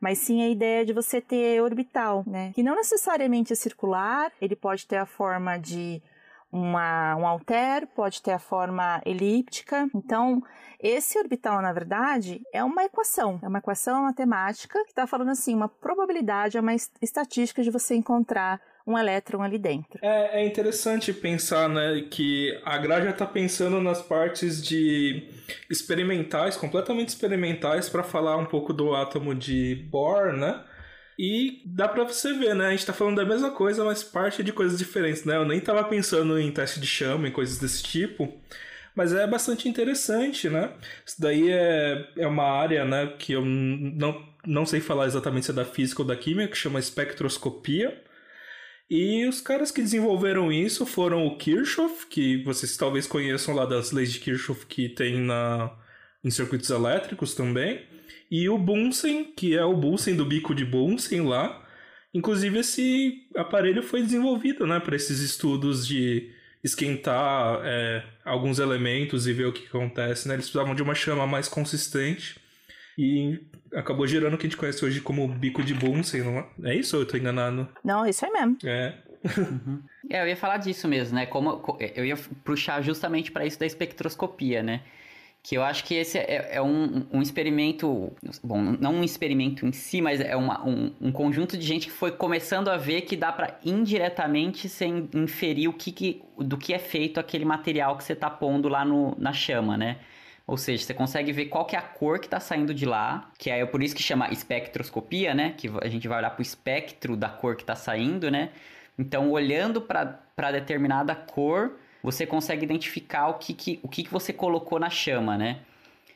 mas sim a ideia de você ter orbital, né? Que não necessariamente é circular, ele pode ter a forma de uma, um alter, pode ter a forma elíptica. Então, esse orbital, na verdade, é uma equação, é uma equação matemática que está falando assim, uma probabilidade, é uma estatística de você encontrar um elétron ali dentro. É, é interessante pensar, né, que a Gra já está pensando nas partes de experimentais, completamente experimentais, para falar um pouco do átomo de Bohr, né? E dá pra você ver, né? A gente tá falando da mesma coisa, mas parte de coisas diferentes, né? Eu nem tava pensando em teste de chama e coisas desse tipo. Mas é bastante interessante, né? Isso daí é, é uma área, né, que eu não, não sei falar exatamente se é da física ou da química, que chama espectroscopia. E os caras que desenvolveram isso foram o Kirchhoff, que vocês talvez conheçam lá das leis de Kirchhoff que tem na, em circuitos elétricos também. E o Bunsen, que é o Bunsen do bico de Bunsen lá. Inclusive, esse aparelho foi desenvolvido né, para esses estudos de esquentar é, alguns elementos e ver o que acontece. Né? Eles precisavam de uma chama mais consistente e acabou gerando o que a gente conhece hoje como bico de Bunsen, não é? É isso ou eu tô enganado? Não, isso aí mesmo. É. uhum. É, eu ia falar disso mesmo, né? Como eu ia puxar justamente para isso da espectroscopia, né? que eu acho que esse é, é um, um, experimento, bom, não um experimento em si, mas é uma, um, um, conjunto de gente que foi começando a ver que dá para indiretamente se inferir o que, que, do que é feito aquele material que você está pondo lá no, na chama, né? Ou seja, você consegue ver qual que é a cor que está saindo de lá, que é por isso que chama espectroscopia, né? Que a gente vai olhar para o espectro da cor que está saindo, né? Então, olhando para determinada cor, você consegue identificar o que, que, o que, que você colocou na chama, né?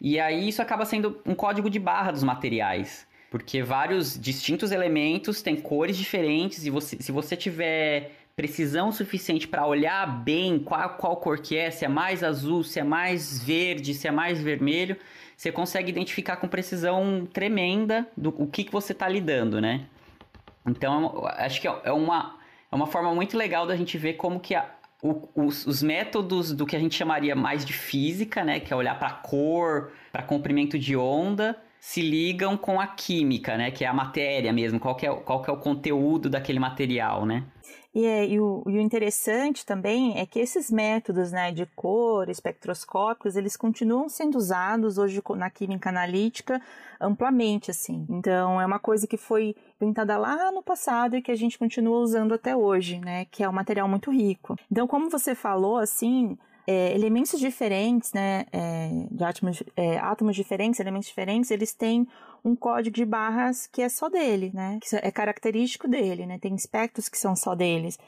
E aí isso acaba sendo um código de barra dos materiais. Porque vários distintos elementos têm cores diferentes e você, se você tiver precisão suficiente para olhar bem qual, qual cor que é, se é mais azul, se é mais verde, se é mais vermelho, você consegue identificar com precisão tremenda do o que, que você está lidando, né? Então, acho que é uma, é uma forma muito legal da gente ver como que a, o, os, os, métodos do que a gente chamaria mais de física, né, que é olhar para cor, para comprimento de onda, se ligam com a química, né, que é a matéria mesmo, qual que é, qual que é o conteúdo daquele material, né? E, é, e, o, e, o, interessante também é que esses métodos né, de cor, espectroscópicos, eles continuam sendo usados hoje na química analítica amplamente, assim. Então, é uma coisa que foi inventada lá no passado e que a gente continua usando até hoje, né? Que é um material muito rico. Então, como você falou, assim, é, elementos diferentes, né, é, de átomos, é, átomos diferentes, elementos diferentes, eles têm um código de barras que é só dele, né, que é característico dele, né, tem espectros que são só deles.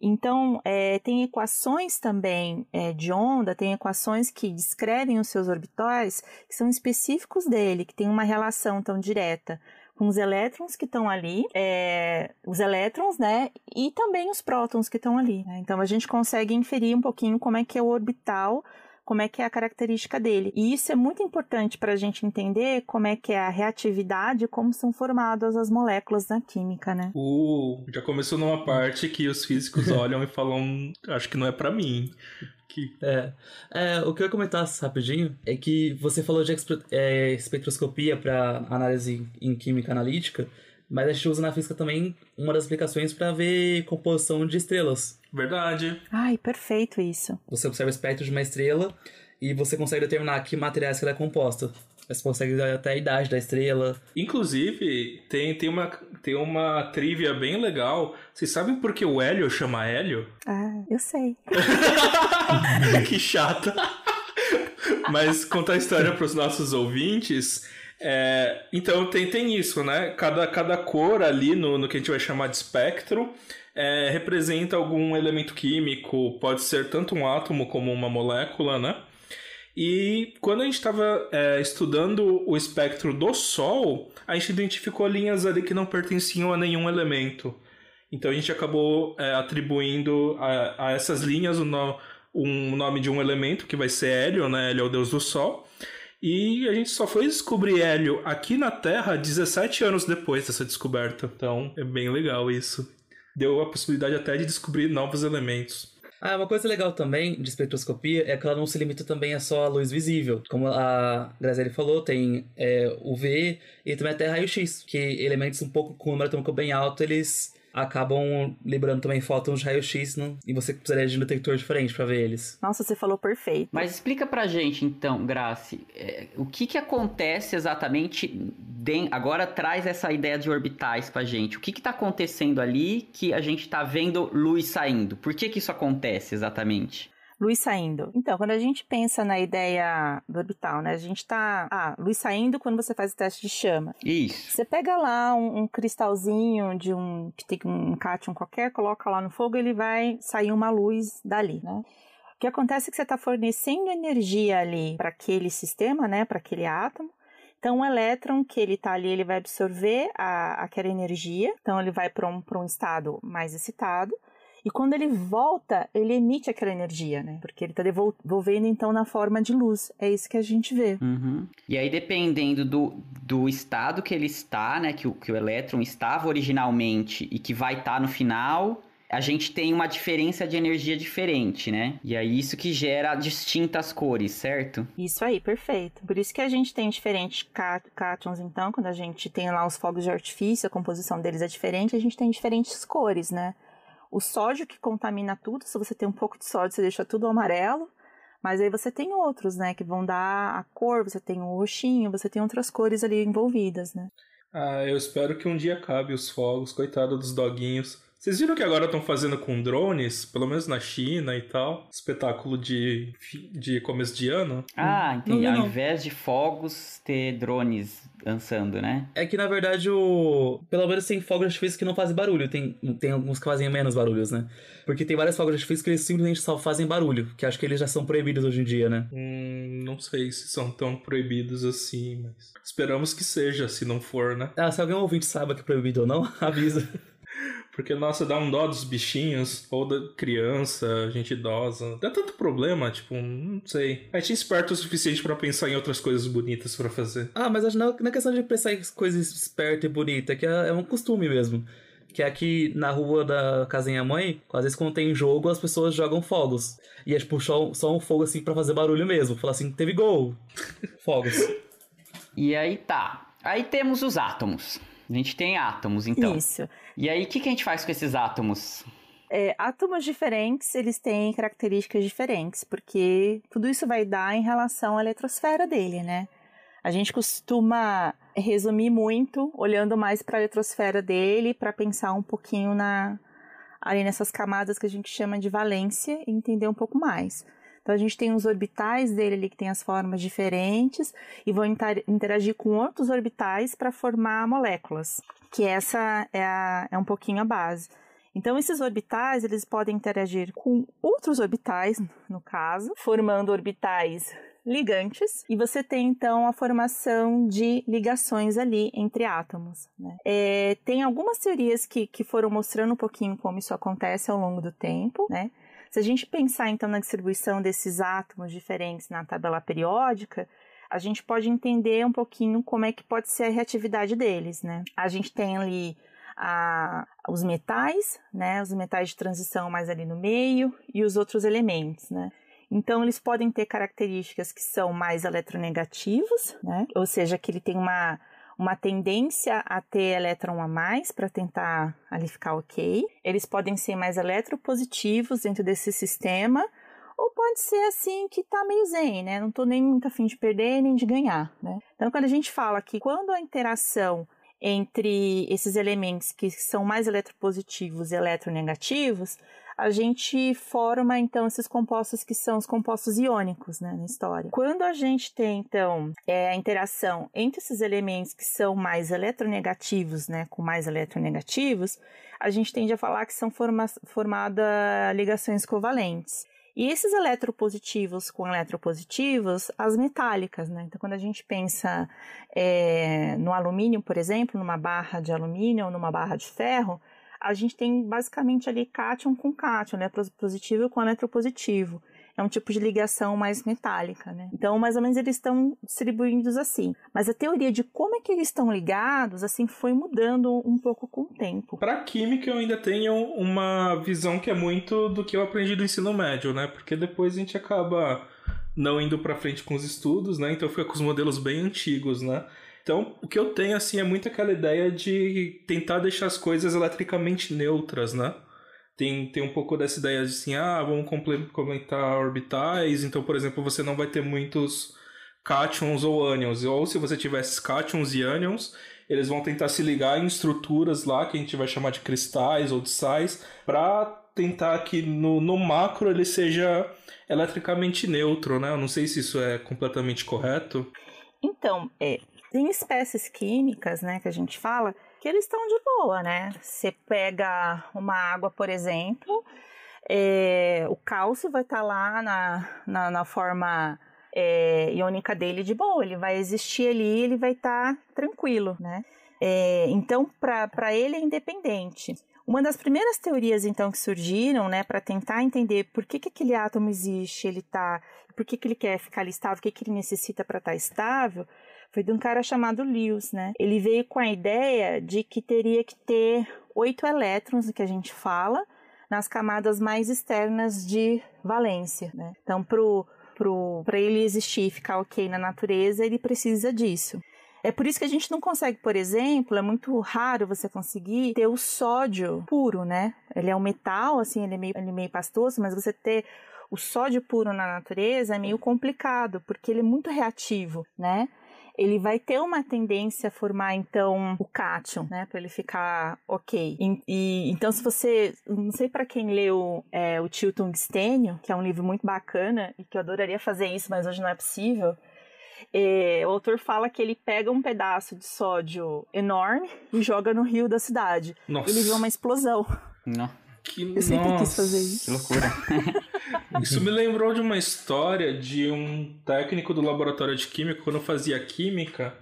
Então, é, tem equações também é, de onda, tem equações que descrevem os seus orbitais que são específicos dele, que tem uma relação tão direta com os elétrons que estão ali, é, os elétrons, né, e também os prótons que estão ali. Né? Então a gente consegue inferir um pouquinho como é que é o orbital como é que é a característica dele. E isso é muito importante para a gente entender como é que é a reatividade, como são formadas as moléculas na química, né? Uh, já começou numa parte que os físicos [LAUGHS] olham e falam, acho que não é para mim. Que... É, é, o que eu ia comentar rapidinho é que você falou de é, espectroscopia para análise em química analítica, mas a gente usa na física também uma das aplicações para ver composição de estrelas. Verdade. Ai, perfeito isso. Você observa o espectro de uma estrela e você consegue determinar que materiais que ela é composta. Você consegue ver até a idade da estrela. Inclusive, tem, tem, uma, tem uma trivia bem legal. Vocês sabem por que o hélio chama hélio? [LAUGHS] Ah, eu sei. [LAUGHS] que chata. Mas contar a história para os nossos ouvintes. É, então tem, tem isso, né? Cada, cada cor ali no, no que a gente vai chamar de espectro é, representa algum elemento químico, pode ser tanto um átomo como uma molécula, né? E quando a gente estava é, estudando o espectro do Sol, a gente identificou linhas ali que não pertenciam a nenhum elemento. Então a gente acabou é, atribuindo a, a, essas linhas o no, um nome de um elemento, que vai ser Hélio, né? Hélio é o deus do Sol. E a gente só foi descobrir hélio aqui na Terra 17 anos depois dessa descoberta. Então é bem legal isso. Deu a possibilidade até de descobrir novos elementos. Ah, uma coisa legal também de espectroscopia é que ela não se limita também a só a luz visível. Como a Graziele falou, tem é, UV e também até raio-x, que elementos um pouco com número atômico bem alto, eles acabam liberando também fótons de raio-x e você precisaria de um detector diferente para ver eles. Nossa, você falou perfeito. Mas explica pra gente então, Grace, é, o que que acontece exatamente, de, agora traz essa ideia de orbitais pra gente, o que que tá acontecendo ali que a gente tá vendo luz saindo? Por que que isso acontece exatamente? Luz saindo. Então, quando a gente pensa na ideia do orbital, né? A gente tá. Ah, luz saindo quando você faz o teste de chama. Isso. Você pega lá um, um cristalzinho de um. que tem um cátion qualquer, coloca lá no fogo, ele vai sair uma luz dali, né? O que acontece é que você está fornecendo energia ali para aquele sistema, né? Para aquele átomo. Então, o elétron que ele está ali, ele vai absorver a, aquela energia. Então, ele vai para um, um estado mais excitado. E quando ele volta, ele emite aquela energia, né? Porque ele está devolvendo então na forma de luz. É isso que a gente vê. Uhum. E aí, dependendo do, do estado que ele está, né? Que o, que o elétron estava originalmente e que vai estar tá no final, a gente tem uma diferença de energia diferente, né? E é isso que gera distintas cores, certo? Isso aí, perfeito. Por isso que a gente tem diferentes cátions, então, quando a gente tem lá os fogos de artifício, a composição deles é diferente, a gente tem diferentes cores, né? O sódio que contamina tudo, se você tem um pouco de sódio, você deixa tudo amarelo, mas aí você tem outros, né, que vão dar a cor, você tem o roxinho, você tem outras cores ali envolvidas, né. Ah, eu espero que um dia acabe os fogos, coitado dos doguinhos. Vocês viram que agora estão fazendo com drones, pelo menos na China e tal? Espetáculo de, de começo de ano. Ah, entendi. Não, não, Ao invés de fogos, ter drones dançando, né? É que na verdade o. Pelo menos tem fogos de artifício que não fazem barulho. Tem, tem alguns que fazem menos barulhos, né? Porque tem vários fogos de artifício que eles simplesmente só fazem barulho. Que acho que eles já são proibidos hoje em dia, né? Hum, não sei se são tão proibidos assim, mas. Esperamos que seja, se não for, né? Ah, se alguém ouvinte saiba que é proibido ou não, [LAUGHS] avisa. Porque, nossa, dá um dó dos bichinhos, ou da criança, gente idosa. Dá tanto problema, tipo, não sei. A gente é esperto o suficiente para pensar em outras coisas bonitas para fazer. Ah, mas acho que não é questão de pensar em coisas espertas e bonitas, é que é, é um costume mesmo. Que é aqui na rua da casinha mãe, às vezes quando tem jogo, as pessoas jogam fogos. E é tipo só, só um fogo assim para fazer barulho mesmo. Falar assim, teve gol. [LAUGHS] fogos. E aí tá. Aí temos os átomos. A gente tem átomos, então. Isso. E aí, o que, que a gente faz com esses átomos? É, átomos diferentes, eles têm características diferentes, porque tudo isso vai dar em relação à eletrosfera dele, né? A gente costuma resumir muito olhando mais para a eletrosfera dele para pensar um pouquinho na ali nessas camadas que a gente chama de valência e entender um pouco mais. Então a gente tem os orbitais dele ali que tem as formas diferentes e vão interagir com outros orbitais para formar moléculas, que essa é, a, é um pouquinho a base. Então esses orbitais eles podem interagir com outros orbitais, no caso, formando orbitais ligantes, e você tem então a formação de ligações ali entre átomos. Né? É, tem algumas teorias que, que foram mostrando um pouquinho como isso acontece ao longo do tempo, né? Se a gente pensar então na distribuição desses átomos diferentes na tabela periódica, a gente pode entender um pouquinho como é que pode ser a reatividade deles, né? A gente tem ali a, os metais, né? Os metais de transição mais ali no meio e os outros elementos, né? Então, eles podem ter características que são mais eletronegativos, né? Ou seja, que ele tem uma uma tendência a ter elétron a mais para tentar ali ficar ok. Eles podem ser mais eletropositivos dentro desse sistema, ou pode ser assim que tá meio zen, né? Não tô nem muito afim de perder nem de ganhar, né? Então, quando a gente fala que quando a interação entre esses elementos que são mais eletropositivos e eletronegativos, a gente forma então esses compostos que são os compostos iônicos né, na história. Quando a gente tem então é, a interação entre esses elementos que são mais eletronegativos, né, com mais eletronegativos, a gente tende a falar que são forma, formadas ligações covalentes. E esses eletropositivos com eletropositivos, as metálicas, né? Então, quando a gente pensa é, no alumínio, por exemplo, numa barra de alumínio ou numa barra de ferro, a gente tem basicamente ali cátion com cátion, né? Positivo com eletropositivo. É um tipo de ligação mais metálica, né? Então, mais ou menos eles estão distribuídos assim. Mas a teoria de como é que eles estão ligados, assim, foi mudando um pouco com o tempo. Para química, eu ainda tenho uma visão que é muito do que eu aprendi do ensino médio, né? Porque depois a gente acaba não indo para frente com os estudos, né? Então fica com os modelos bem antigos, né? Então, o que eu tenho, assim, é muito aquela ideia de tentar deixar as coisas eletricamente neutras, né? Tem, tem um pouco dessa ideia de assim, ah, vamos complementar orbitais, então, por exemplo, você não vai ter muitos cátions ou ânions, ou se você tiver esses cátions e ânions, eles vão tentar se ligar em estruturas lá, que a gente vai chamar de cristais ou de sais, para tentar que no, no macro ele seja eletricamente neutro, né? Eu não sei se isso é completamente correto. Então, é, tem espécies químicas, né, que a gente fala, que eles estão de boa, né? Você pega uma água, por exemplo, é, o cálcio vai estar tá lá na, na, na forma é, iônica dele de boa, ele vai existir ali, ele vai estar tá tranquilo, né? É, então, para ele é independente. Uma das primeiras teorias, então, que surgiram, né, para tentar entender por que, que aquele átomo existe, ele tá, por que, que ele quer ficar ali estável, o que, que ele necessita para estar tá estável, foi de um cara chamado Lewis, né? Ele veio com a ideia de que teria que ter oito elétrons, que a gente fala, nas camadas mais externas de valência, né? Então, para ele existir e ficar ok na natureza, ele precisa disso. É por isso que a gente não consegue, por exemplo, é muito raro você conseguir ter o sódio puro, né? Ele é um metal, assim, ele é meio, ele é meio pastoso, mas você ter o sódio puro na natureza é meio complicado, porque ele é muito reativo, né? Ele vai ter uma tendência a formar então o cátion, né, para ele ficar ok. E, e, então se você, não sei para quem leu é, o Tio Tungstênio, que é um livro muito bacana e que eu adoraria fazer isso, mas hoje não é possível. É, o autor fala que ele pega um pedaço de sódio enorme e joga no rio da cidade. Nossa. Ele vê uma explosão. Não. Que, eu sempre nossa. quis fazer isso. Que loucura. [LAUGHS] Isso me lembrou de uma história de um técnico do laboratório de química, quando eu fazia química,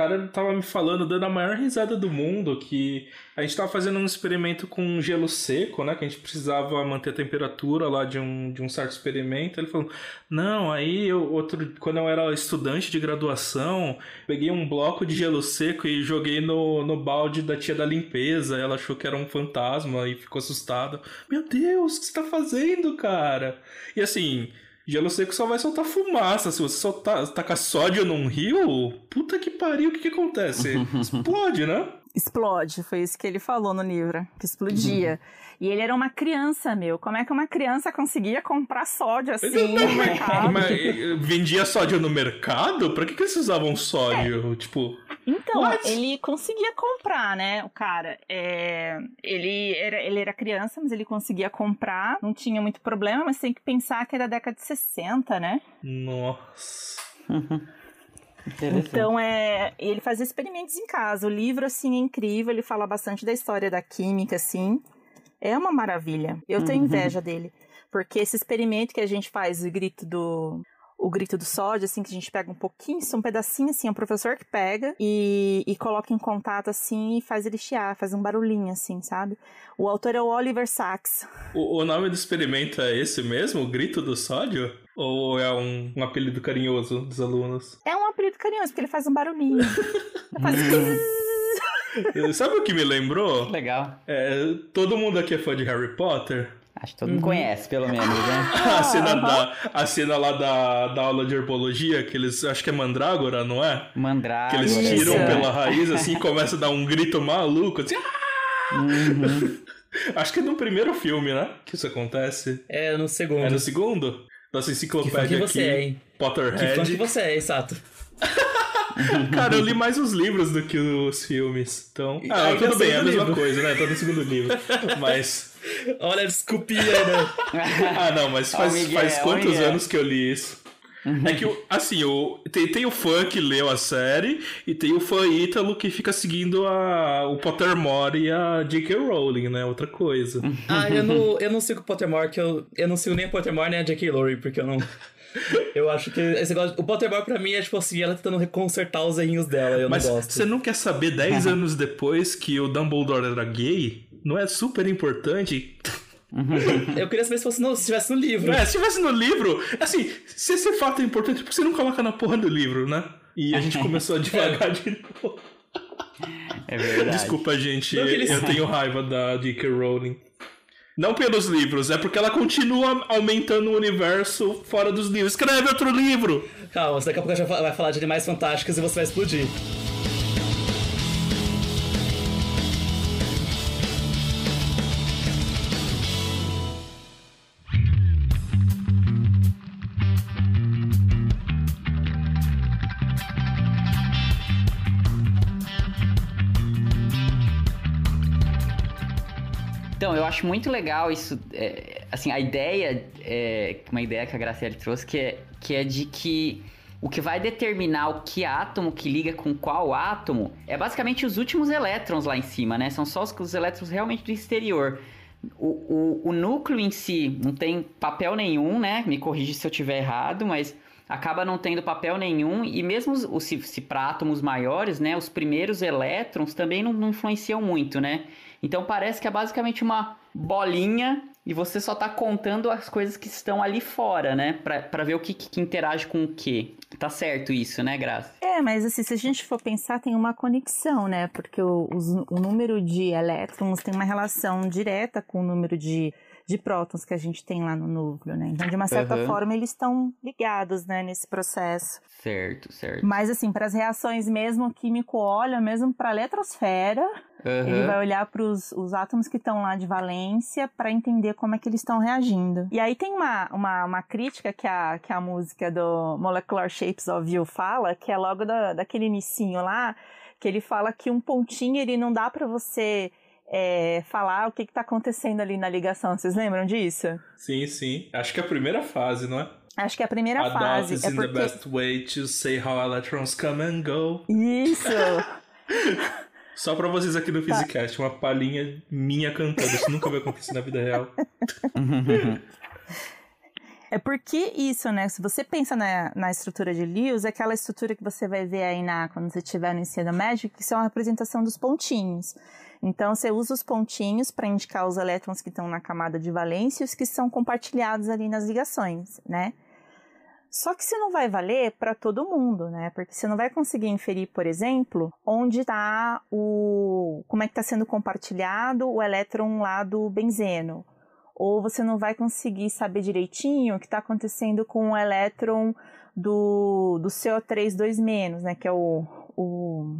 cara tava me falando, dando a maior risada do mundo, que a gente tava fazendo um experimento com gelo seco, né? Que a gente precisava manter a temperatura lá de um, de um certo experimento. Ele falou: Não, aí eu, outro, quando eu era estudante de graduação, peguei um bloco de gelo seco e joguei no, no balde da tia da limpeza. Ela achou que era um fantasma e ficou assustada. Meu Deus, o que você tá fazendo, cara? E assim. Gelo seco só vai soltar fumaça. Se você soltar, tacar sódio num rio, puta que pariu, o que, que acontece? [LAUGHS] Explode, né? Explode, foi isso que ele falou no livro, que explodia. E ele era uma criança, meu. Como é que uma criança conseguia comprar sódio assim no mercado? Mas, eh, vendia sódio no mercado? Pra que, que eles usavam sódio? É. Tipo. Então, What? ele conseguia comprar, né? O cara. É, ele, era, ele era criança, mas ele conseguia comprar. Não tinha muito problema, mas tem que pensar que era década de 60, né? Nossa. [LAUGHS] Então é, ele fazia experimentos em casa. O livro assim é incrível, ele fala bastante da história da química assim. É uma maravilha. Eu tenho uhum. inveja dele, porque esse experimento que a gente faz, o grito do o grito do sódio, assim, que a gente pega um pouquinho, um pedacinho, assim, é o professor que pega e, e coloca em contato, assim, e faz ele chiar, faz um barulhinho, assim, sabe? O autor é o Oliver Sacks. O, o nome do experimento é esse mesmo, o grito do sódio? Ou é um, um apelido carinhoso dos alunos? É um apelido carinhoso, porque ele faz um barulhinho. [LAUGHS] faz... Sabe o que me lembrou? Legal. É, todo mundo aqui é fã de Harry Potter. Acho que todo mundo uhum. conhece, pelo menos, né? [LAUGHS] a, cena da, a cena lá da, da aula de herbologia, que eles. Acho que é mandrágora, não é? Mandrágora. Que eles tiram isso. pela raiz assim e começa a dar um grito maluco, assim. Ah! Uhum. Acho que é no primeiro filme, né? Que isso acontece. É no segundo. É no segundo? Nossa enciclopédia que que você aqui. É, hein? Potterhead. Que fã que você é, exato. [LAUGHS] Cara, eu li mais os livros do que os filmes. Então. Ah, tudo bem, é a mesma livro. coisa, né? Tô no segundo livro. [LAUGHS] Mas. Olha a desculpinha, né? [LAUGHS] Ah, não, mas faz, Miguel, faz ó, quantos Miguel. anos que eu li isso? É que, o- assim, o, tem, tem o fã que leu a série e tem o fã ítalo que fica seguindo a, o Pottermore e a J.K. Rowling, né? Outra coisa. [LAUGHS] Ah, eu não, eu não sigo o Pottermore, que eu, eu não sigo nem a Pottermore nem a J.K. Rowling, porque eu não... Eu acho que esse negócio... O Pottermore pra mim é tipo assim, ela tentando consertar os errinhos dela, eu Mas não gosto. você não quer saber 10 [LAUGHS] anos depois que o Dumbledore era gay? Não é super importante? Eu queria saber se fosse no, se tivesse no livro. É, se tivesse no livro, assim, se esse fato é importante, por que você não coloca na porra do livro, né? E a gente [LAUGHS] começou a devagar de novo. É verdade. Desculpa, gente, eles- eu tenho raiva da J.K. Rowling. Não pelos livros, é porque ela continua aumentando o universo fora dos livros. Escreve outro livro! Calma, daqui a pouco a gente vai vai falar de animais fantásticos e você vai explodir. Então, eu acho muito legal isso, é, assim, a ideia, é, uma ideia que a Graciele trouxe, que é, que é de que o que vai determinar o que átomo que liga com qual átomo é basicamente os últimos elétrons lá em cima, né? São só os, os elétrons realmente do exterior. O, o, o núcleo em si não tem papel nenhum, né? Me corrige se eu tiver errado, mas acaba não tendo papel nenhum e mesmo os, se, para átomos maiores, né? Os primeiros elétrons também não, não influenciam muito, né? Então parece que é basicamente uma bolinha e você só tá contando as coisas que estão ali fora, né? Pra ver o que, que interage com o que. Tá certo isso, né, Graça? É, mas assim, se a gente for pensar, tem uma conexão, né? Porque o, o número de elétrons tem uma relação direta com o número de, de prótons que a gente tem lá no núcleo, né? Então, de uma certa Aham. forma, eles estão ligados, né, nesse processo. Certo, certo. Mas, assim, para as reações mesmo, o químico olha mesmo para a eletrosfera, ele Aham. vai olhar para os átomos que estão lá de valência para entender como é que eles estão reagindo. E aí tem uma, uma, uma crítica que a, que a música do Molecular Shapes of You fala, que é logo da, daquele inicinho lá, que ele fala que um pontinho ele não dá para você é, falar o que está acontecendo ali na ligação. Vocês lembram disso? Sim, sim. Acho que é a primeira fase, não é? Acho que é a primeira A dot fase. is É in the porque... best way to say how electrons come and go. Isso! [LAUGHS] Só pra vocês aqui Tá. no Physicast, uma palhinha minha cantando. Isso nunca vai acontecer na vida real. [LAUGHS] É porque isso, né? Se você pensa na, na estrutura de Lewis, é aquela estrutura que você vai ver aí na, quando você estiver no ensino médio, que são a representação dos pontinhos. Então, você usa os pontinhos para indicar os elétrons que estão na camada de valência e os que são compartilhados ali nas ligações, né? Só que isso não vai valer para todo mundo, né? Porque você não vai conseguir inferir, por exemplo, onde está o. como é que está sendo compartilhado o elétron lá do benzeno ou você não vai conseguir saber direitinho o que está acontecendo com o elétron do, do CO3 né, que é o, o,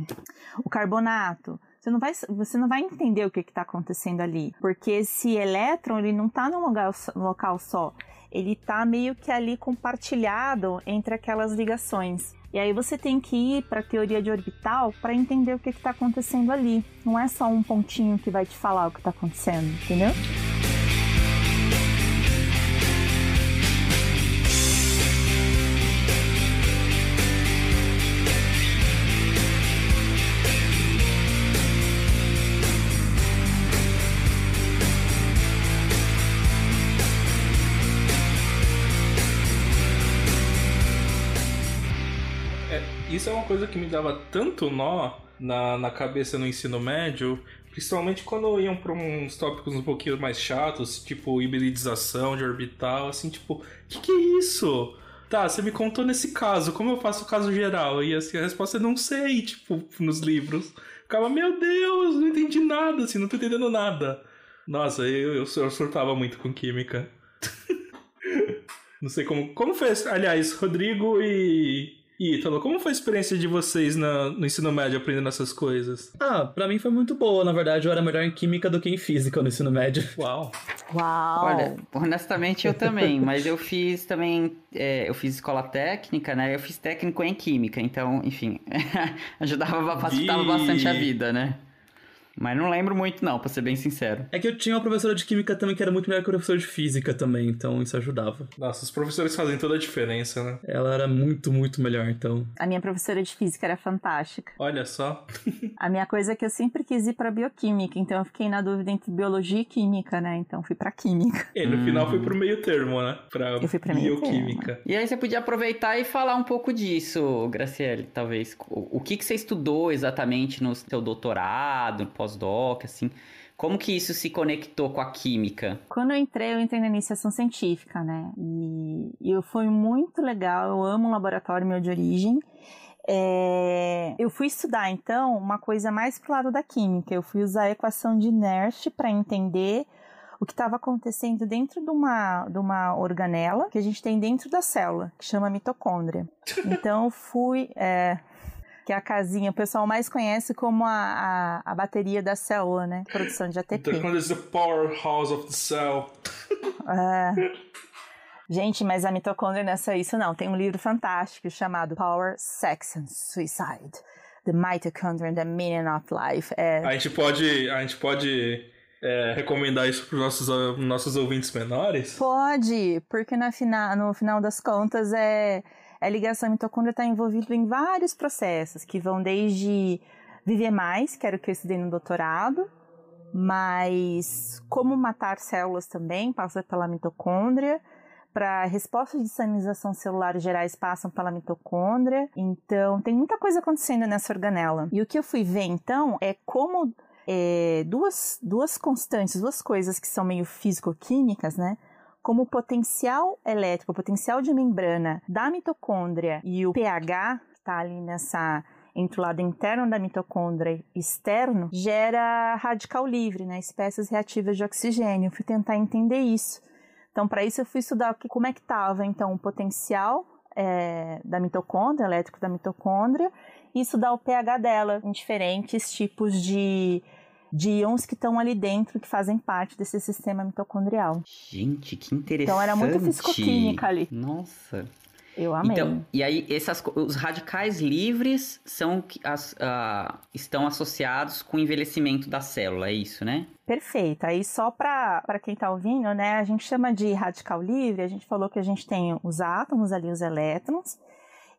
o carbonato. Você não, vai, você não vai entender o que está acontecendo ali, porque esse elétron ele não está num lugar, local só, ele está meio que ali compartilhado entre aquelas ligações. E aí você tem que ir para a teoria de orbital para entender o que está acontecendo ali. Não é só um pontinho que vai te falar o que está acontecendo, entendeu? Isso é uma coisa que me dava tanto nó na, na cabeça no ensino médio, principalmente quando iam para uns tópicos um pouquinho mais chatos, tipo hibridização de orbital, assim, tipo, o que, que é isso? Tá, você me contou nesse caso, como eu faço o caso geral? E assim, a resposta é não sei, tipo, nos livros. Ficava, meu Deus, não entendi nada, assim, não tô entendendo nada. Nossa, eu, eu, eu surtava muito com química. [LAUGHS] não sei como. Como fez? Aliás, Rodrigo e E Ítalo, como foi a experiência de vocês na, no ensino médio aprendendo essas coisas? Ah, pra mim foi muito boa. Na verdade, eu era melhor em química do que em física no ensino médio. [LAUGHS] Uau. Uau! Olha, honestamente eu também, [LAUGHS] mas eu fiz também, é, eu fiz escola técnica, né? Eu fiz técnico em química, então, enfim, [LAUGHS] ajudava, facilitava Vi. bastante a vida, né? Mas não lembro muito não, pra ser bem sincero. É que eu tinha uma professora de química também que era muito melhor que o professor de física também, então isso ajudava. Nossa, os professores fazem toda a diferença, né? Ela era muito, muito melhor, então. A minha professora de física era fantástica. Olha só. [LAUGHS] [LAUGHS] A minha coisa é que eu sempre quis ir pra bioquímica, então eu fiquei na dúvida entre biologia e química, né? Então fui pra química. E no final foi pro meio termo, né? Pra Eu fui pra meio bioquímica. E aí você podia aproveitar e falar um pouco disso, Graciele, talvez. O, o que, que você estudou exatamente no seu doutorado, no pós-doc, assim? Como que isso se conectou com a química? Quando eu entrei, eu entrei na iniciação científica, né? E, e eu- foi muito legal, eu amo o laboratório meu de origem. É, eu fui estudar, então, uma coisa mais pro lado da química. Eu fui usar a equação de Nernst para entender o que estava acontecendo dentro de uma, de uma organela que a gente tem dentro da célula, que chama mitocôndria. [LAUGHS] Então, eu fui... é, que é a casinha, o pessoal mais conhece como a, a, a bateria da célula, né? Produção de ATP. Então, quando the powerhouse of the cell. É. Gente, mas a mitocôndria não é só isso, não. Tem um livro fantástico chamado Power, Sex and Suicide. The Mitochondria and the Meaning of Life. É, A gente pode, a gente pode é, recomendar isso pros nossos, ah, nossos ouvintes menores? Pode, porque na fina, no final das contas é, a ligação mitocôndria está envolvida em vários processos que vão desde viver mais, que era o que eu estudei no doutorado, mas como matar células também passa pela mitocôndria. Para respostas de sinalização celular gerais passam pela mitocôndria. Então, tem muita coisa acontecendo nessa organela. E o que eu fui ver então é como é, duas, duas constantes, duas coisas que são meio físico-químicas, né? Como o potencial elétrico, o potencial de membrana da mitocôndria e o pH, que está ali nessa entre o lado interno da mitocôndria e externo, gera radical livre, né? Espécies reativas de oxigênio. Eu fui tentar entender isso. Então, para isso, eu fui estudar como é que estava, então, o potencial é, da mitocôndria, elétrico da mitocôndria, e estudar o pH dela em diferentes tipos de, de íons que estão ali dentro, que fazem parte desse sistema mitocondrial. Gente, que interessante. Então, era muito fisicoquímica ali. Nossa. Eu amei. Então, e aí essas, os radicais livres são as- ah, estão associados com o envelhecimento da célula, é isso, né? Perfeito. Aí só para quem está ouvindo, né, a gente chama de radical livre, a gente falou que a gente tem os átomos ali, os elétrons,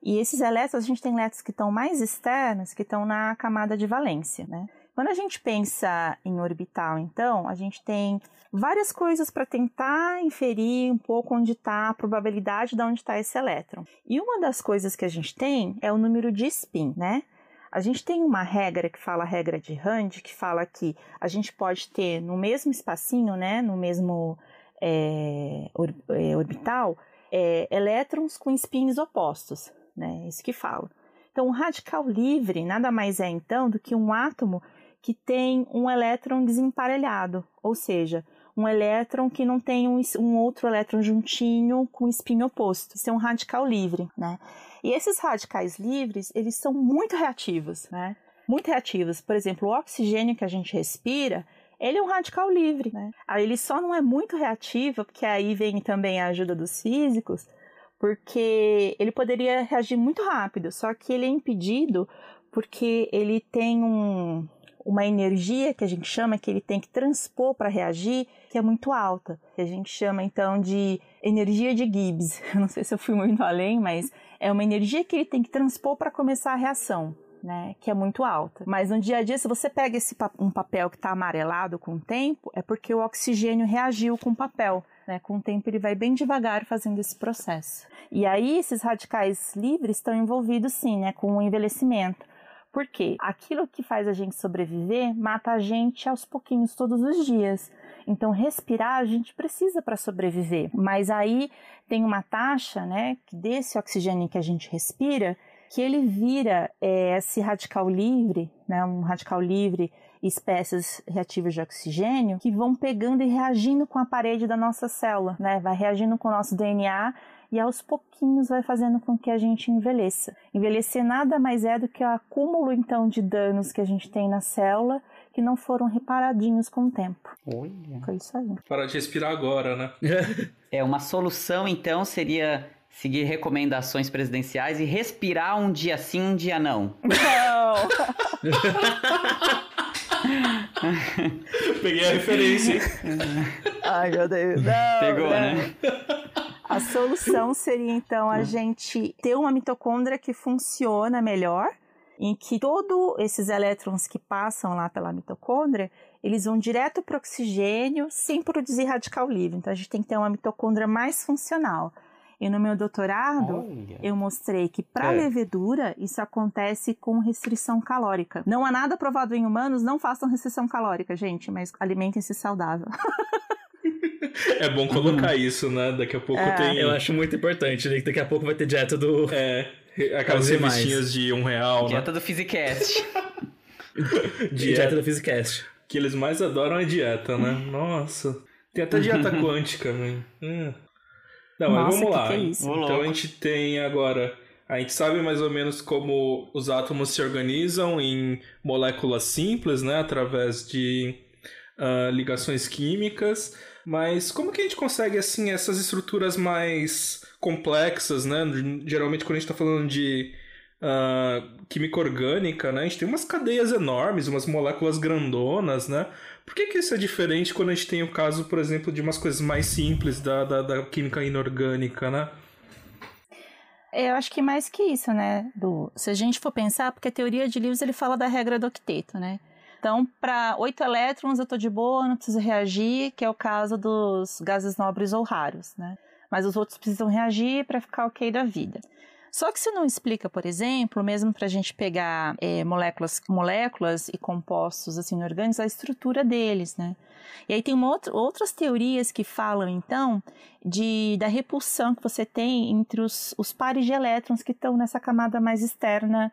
e esses elétrons, a gente tem elétrons que estão mais externos, que estão na camada de valência, né? Quando a gente pensa em orbital, então, a gente tem várias coisas para tentar inferir um pouco onde está a probabilidade de onde está esse elétron. E uma das coisas que a gente tem é o número de spin, né? A gente tem uma regra que fala a regra de Rand, que fala que a gente pode ter no mesmo espacinho, né, no mesmo é, or- é, orbital, é, elétrons com spins opostos, né, isso que fala. Então, um radical livre nada mais é então do que um átomo que tem um elétron desemparelhado, ou seja, um elétron que não tem um, um outro elétron juntinho com spin oposto. Isso é um radical livre, né? E esses radicais livres, eles são muito reativos, né? Muito reativos. Por exemplo, o oxigênio que a gente respira, ele é um radical livre, né? Aí ele só não é muito reativo, porque aí vem também a ajuda dos físicos, porque ele poderia reagir muito rápido, só que ele é impedido porque ele tem um, uma energia que a gente chama que ele tem que transpor para reagir, que é muito alta, que a gente chama então de energia de Gibbs. [LAUGHS] Não sei se eu fui muito além, mas é uma energia que ele tem que transpor para começar a reação. Né, que é muito alta. Mas no dia a dia, se você pega esse um papel que está amarelado com o tempo, é porque o oxigênio reagiu com o papel. Né? Com o tempo, ele vai bem devagar fazendo esse processo. E aí, esses radicais livres estão envolvidos, sim, né, com o envelhecimento. Por quê? Aquilo que faz a gente sobreviver mata a gente aos pouquinhos todos os dias. Então, respirar a gente precisa para sobreviver. Mas aí tem uma taxa, né, desse oxigênio que a gente respira, que ele vira é, esse radical livre, né, um radical livre espécies reativas de oxigênio que vão pegando e reagindo com a parede da nossa célula, né? Vai reagindo com o nosso DNA e aos pouquinhos vai fazendo com que a gente envelheça. Envelhecer nada mais é do que o acúmulo então de danos que a gente tem na célula que não foram reparadinhos com o tempo. Olha. Foi isso aí. Parar de respirar agora, né? [LAUGHS] É, uma solução então seria seguir recomendações presidenciais e respirar um dia sim, um dia não. Não! [LAUGHS] Peguei a referência. Ai, meu Deus. Não, Pegou, não. né? A solução seria então a gente ter uma mitocôndria que funciona melhor, em que todos esses elétrons que passam lá pela mitocôndria, eles vão direto para o oxigênio sem produzir radical livre. Então a gente tem que ter uma mitocôndria mais funcional. E no meu doutorado, Olha. eu mostrei que para É. levedura isso acontece com restrição calórica. Não há nada provado em humanos, não façam restrição calórica, gente, mas alimentem-se saudável. [LAUGHS] É bom colocar isso, né? Daqui a pouco É. tem. Eu acho muito importante, né? que Daqui a pouco vai ter dieta do. É, aquelas revistinhas de um real, né? Dieta do Physicast. [LAUGHS] Dieta do Physicast. que eles mais adoram é dieta, né? Nossa. Tem até dieta quântica, né? Hum. Não, mas Nossa, vamos que lá. que é Então louco. a gente tem agora. A gente sabe mais ou menos como os átomos se organizam em moléculas simples, né? Através de ah, ligações químicas. Mas como que a gente consegue, assim, essas estruturas mais complexas, né? Geralmente quando a gente está falando de ah, química orgânica, né? A gente tem umas cadeias enormes, umas moléculas grandonas, né? Por que, que isso é diferente quando a gente tem o caso, por exemplo, de umas coisas mais simples da, da, da química inorgânica, né? Eu acho que mais que isso, né? Do, se a gente for pensar, porque a teoria de Lewis ele fala da regra do octeto, né? Então, para oito elétrons eu tô de boa, não preciso reagir, que é o caso dos gases nobres ou raros, né? Mas os outros precisam reagir para ficar ok da vida. Só que isso não explica, por exemplo, mesmo para a gente pegar é, moléculas, moléculas e compostos assim inorgânicos, a estrutura deles, né? E aí tem outra, outras teorias que falam, então, de, da repulsão que você tem entre os, os pares de elétrons que estão nessa camada mais externa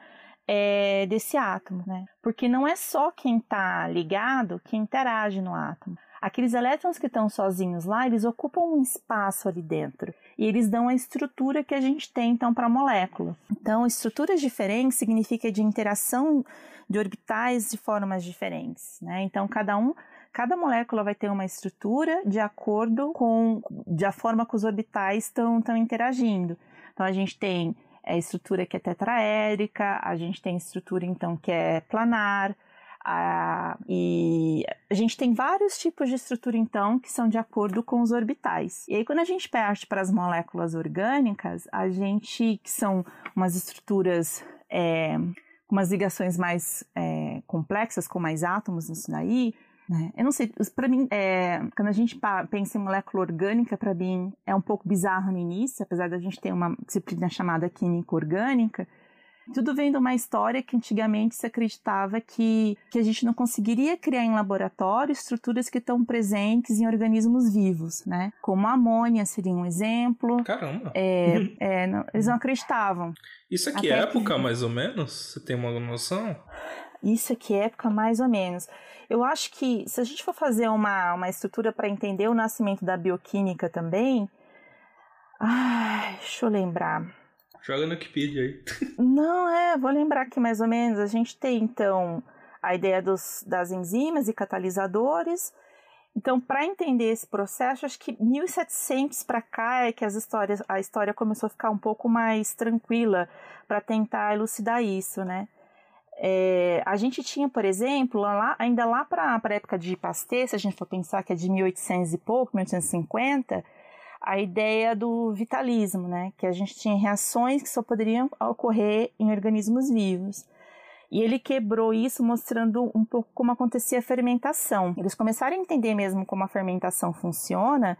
é, desse átomo, né? Porque não é só quem está ligado que interage no átomo. Aqueles elétrons que estão sozinhos lá, eles ocupam um espaço ali dentro e eles dão a estrutura que a gente tem então para a molécula. Então, estruturas diferentes significa de interação de orbitais de formas diferentes, né? Então, cada um cada molécula vai ter uma estrutura de acordo com da forma que os orbitais estão interagindo. Então a gente tem a estrutura que é tetraédrica, a gente tem estrutura então que é planar, a, e a gente tem vários tipos de estrutura então que são de acordo com os orbitais. E aí quando a gente parte para as moléculas orgânicas, a gente que são umas estruturas é, umas ligações mais é, complexas com mais átomos nisso daí, né? Eu não sei, para mim, é, quando a gente pensa em molécula orgânica, para mim é um pouco bizarro no início, apesar da gente ter uma disciplina chamada química orgânica. Tudo vem de uma história que antigamente se acreditava que, que a gente não conseguiria criar em laboratório estruturas que estão presentes em organismos vivos, né? Como a amônia seria um exemplo. Caramba. É, [LAUGHS] é, não, eles não acreditavam. Isso aqui é época, que- mais ou menos? Você tem uma noção? Isso aqui é época mais ou menos. Eu acho que se a gente for fazer uma, uma estrutura para entender o nascimento da bioquímica também. Ai, deixa eu lembrar. Joga no Wikipedia aí. [LAUGHS] Não, é, vou lembrar aqui mais ou menos. A gente tem então a ideia dos, das enzimas e catalisadores. Então, para entender esse processo, acho que 1700 para cá é que as histórias, a história começou a ficar um pouco mais tranquila para tentar elucidar isso, né? É, a gente tinha, por exemplo, lá, ainda lá para a época de Pasteur, se a gente for pensar que é de 1800 e pouco, 1850, a ideia do vitalismo, né? Que a gente tinha reações que só poderiam ocorrer em organismos vivos. E ele quebrou isso mostrando um pouco como acontecia a fermentação. Eles começaram a entender mesmo como a fermentação funciona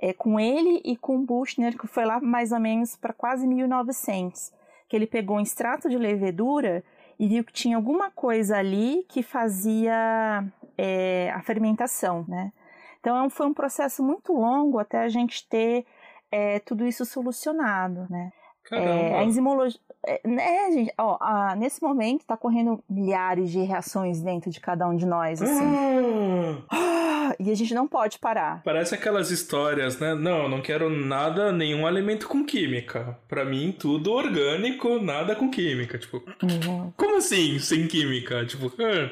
é, com ele e com Buchner, que foi lá mais ou menos para quase 1900, que ele pegou um extrato de levedura e viu que tinha alguma coisa ali que fazia é, a fermentação, né? Então foi um processo muito longo até a gente ter é, tudo isso solucionado, né? É, a enzimologia. É, né, gente? Ó, a, nesse momento tá correndo milhares de reações dentro de cada um de nós, assim. Ah, e a gente não pode parar. Parece aquelas histórias, né? Não, eu não quero nada, nenhum alimento com química. Pra mim, tudo orgânico, nada com química. Tipo, Uhum. como assim sem química? Tipo, ah.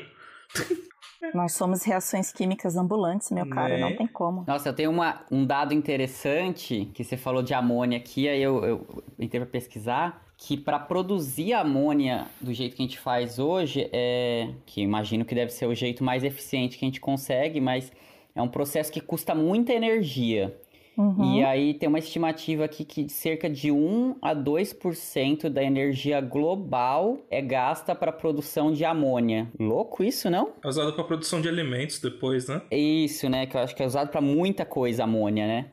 Nós somos reações químicas ambulantes, meu cara, Né? não tem como. Nossa, eu tenho uma, um dado interessante que você falou de amônia aqui, aí eu, eu entrei pra pesquisar que para produzir amônia do jeito que a gente faz hoje, é que imagino que deve ser o jeito mais eficiente que a gente consegue, mas é um processo que custa muita energia. Uhum. E aí tem uma estimativa aqui que cerca de 1 a 2% da energia global é gasta para produção de amônia. Louco isso, não? É usado pra produção de alimentos depois, né? Isso, né? Que eu acho que é usado para muita coisa amônia, né?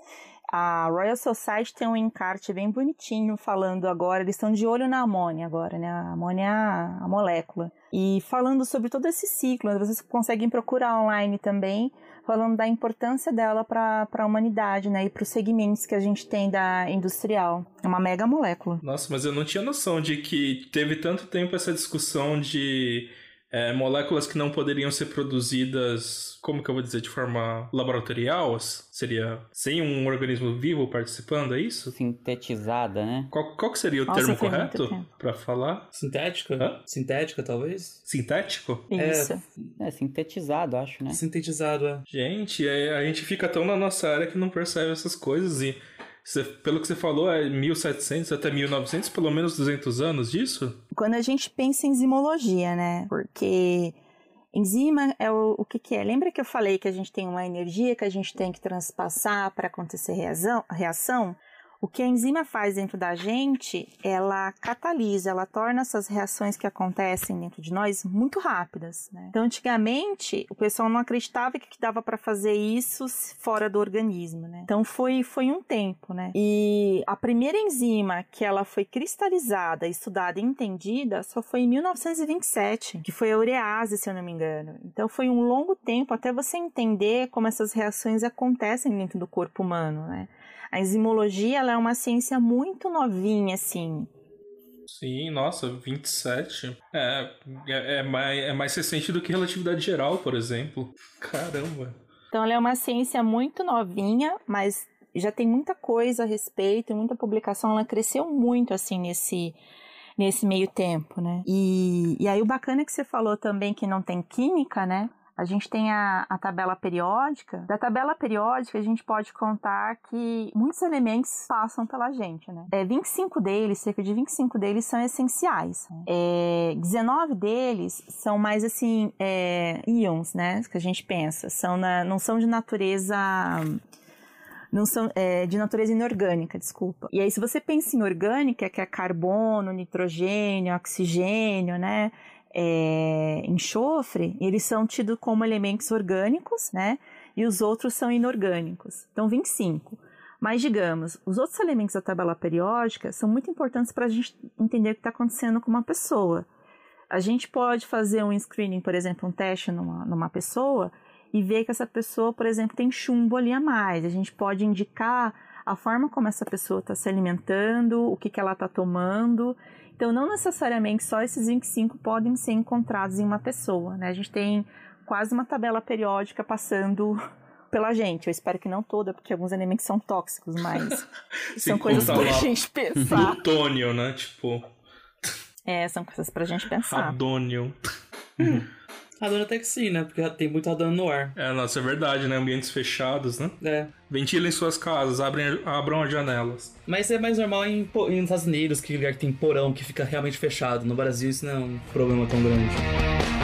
A Royal Society tem um encarte bem bonitinho falando agora, eles estão de olho na amônia agora, né? A amônia é a, a molécula. E falando sobre todo esse ciclo, né? vocês conseguem procurar online também, falando da importância dela para a humanidade, né? E para os segmentos que a gente tem da industrial. É uma mega molécula. Nossa, mas eu não tinha noção de que teve tanto tempo essa discussão de é, moléculas que não poderiam ser produzidas, como que eu vou dizer, de forma laboratorial? Seria sem um organismo vivo participando, é isso? Sintetizada, né? Qual, qual que seria o Nossa, termo correto pra falar? Sintética? Hã? Sintética, talvez? Sintético? Isso. É, sintetizado, acho, né? Sintetizado, é. Gente, é, a gente fica tão na nossa área que não percebe essas coisas e pelo que você falou, é 1700 até 1900, pelo menos 200 anos disso? Quando a gente pensa em enzimologia, né? Porque enzima é o, o que, que é? Lembra que eu falei que a gente tem uma energia que a gente tem que transpassar para acontecer reação, reação? O que a enzima faz dentro da gente, ela catalisa, ela torna essas reações que acontecem dentro de nós muito rápidas. Né? Então, antigamente, o pessoal não acreditava que dava para fazer isso fora do organismo. Né? Então, foi, foi um tempo. Né? E a primeira enzima que ela foi cristalizada, estudada e entendida só foi em 1927, que foi a urease, se eu não me engano. Então, foi um longo tempo até você entender como essas reações acontecem dentro do corpo humano. Né? A enzimologia é uma ciência muito novinha, assim. Sim, nossa, 27. É, é, é, mais, é mais recente do que relatividade geral, por exemplo. Caramba. Então, ela é uma ciência muito novinha, mas já tem muita coisa a respeito, muita publicação. Ela cresceu muito, assim, nesse, nesse meio tempo, né? E, e aí, o bacana é que você falou também que não tem química, né? A gente tem a, a tabela periódica. Da tabela periódica, a gente pode contar que muitos elementos passam pela gente, né? É, 25 deles, cerca de 25 deles são essenciais. É, 19 deles são mais, assim, é, íons, né? Que a gente pensa. São na, não são de natureza não são é, de natureza inorgânica, desculpa. E aí, se você pensa em orgânica, que é carbono, nitrogênio, oxigênio, né? É, enxofre, eles são tidos como elementos orgânicos, né? E os outros são inorgânicos. Então, 25. Mas, digamos, os outros elementos da tabela periódica são muito importantes para a gente entender o que está acontecendo com uma pessoa. A gente pode fazer um screening, por exemplo, um teste numa, numa pessoa e ver que essa pessoa, por exemplo, tem chumbo ali a mais. A gente pode indicar a forma como essa pessoa está se alimentando, o que, que ela está tomando. Então, não necessariamente só esses 25 podem ser encontrados em uma pessoa. Né? A gente tem quase uma tabela periódica passando [LAUGHS] pela gente. Eu espero que não toda, porque alguns elementos são tóxicos, mas [LAUGHS] são coisas pra lá. gente pensar. Plutônio, né? Tipo, É, são coisas pra gente pensar. radônio. Radônio até que sim, né? Porque tem muito radônio no ar. É, nossa, é verdade, né? Ambientes fechados, né? É. Ventilem suas casas, abrem, abram as janelas. Mas é mais normal em, em Estados Unidos, que lugar que tem porão que fica realmente fechado. No Brasil isso não é um problema tão grande.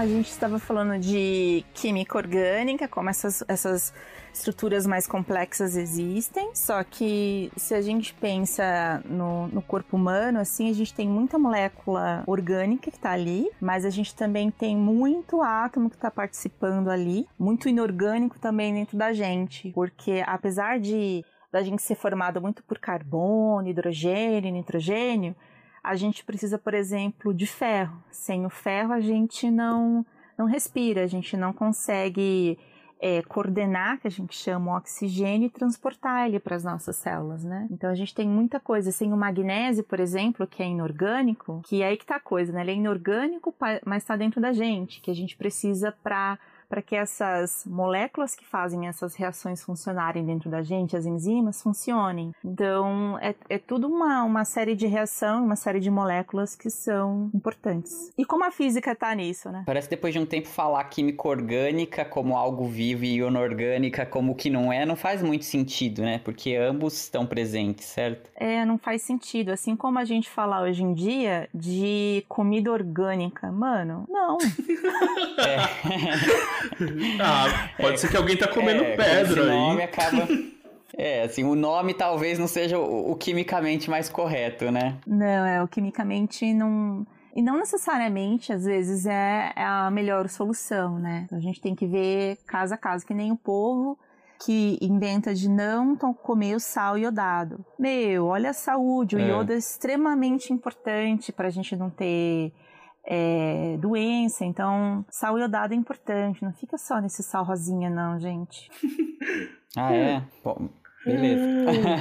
A gente estava falando de química orgânica, como essas, essas estruturas mais complexas existem, só que se a gente pensa no, no corpo humano, assim, a gente tem muita molécula orgânica que está ali, mas a gente também tem muito átomo que está participando ali, muito inorgânico também dentro da gente, porque apesar de da gente ser formado muito por carbono, hidrogênio, nitrogênio, a gente precisa, por exemplo, de ferro. Sem o ferro a gente não não respira, a gente não consegue é, coordenar, que a gente chama o oxigênio, e transportar ele para as nossas células, né? Então a gente tem muita coisa. Sem o magnésio, por exemplo, que é inorgânico, que é aí que tá a coisa, né? Ele é inorgânico, mas está dentro da gente, que a gente precisa para para que essas moléculas que fazem essas reações funcionarem dentro da gente, as enzimas, funcionem. Então, é, é tudo uma, uma série de reação, uma série de moléculas que são importantes. E como a física está nisso, né? Parece que depois de um tempo falar química orgânica como algo vivo e inorgânica como que não é, não faz muito sentido, né? Porque ambos estão presentes, certo? É, não faz sentido. Assim como a gente fala hoje em dia de comida orgânica. Mano, não. [LAUGHS] é. [LAUGHS] [LAUGHS] ah, pode é, ser que alguém tá comendo é, pedra aí. Nome acaba... [LAUGHS] É, assim, o nome talvez não seja o, o, quimicamente mais correto, né? Não, é, o quimicamente não... E não necessariamente, às vezes, é, é a melhor solução, né? Então, a gente tem que ver caso a caso, que nem o povo que inventa de não comer o sal iodado. Meu, olha a saúde, o é. iodo é extremamente importante para a gente não ter é, doença. Então, sal iodado é importante. Não fica só nesse sal rosinha, não, gente. ah, é? Bom, beleza.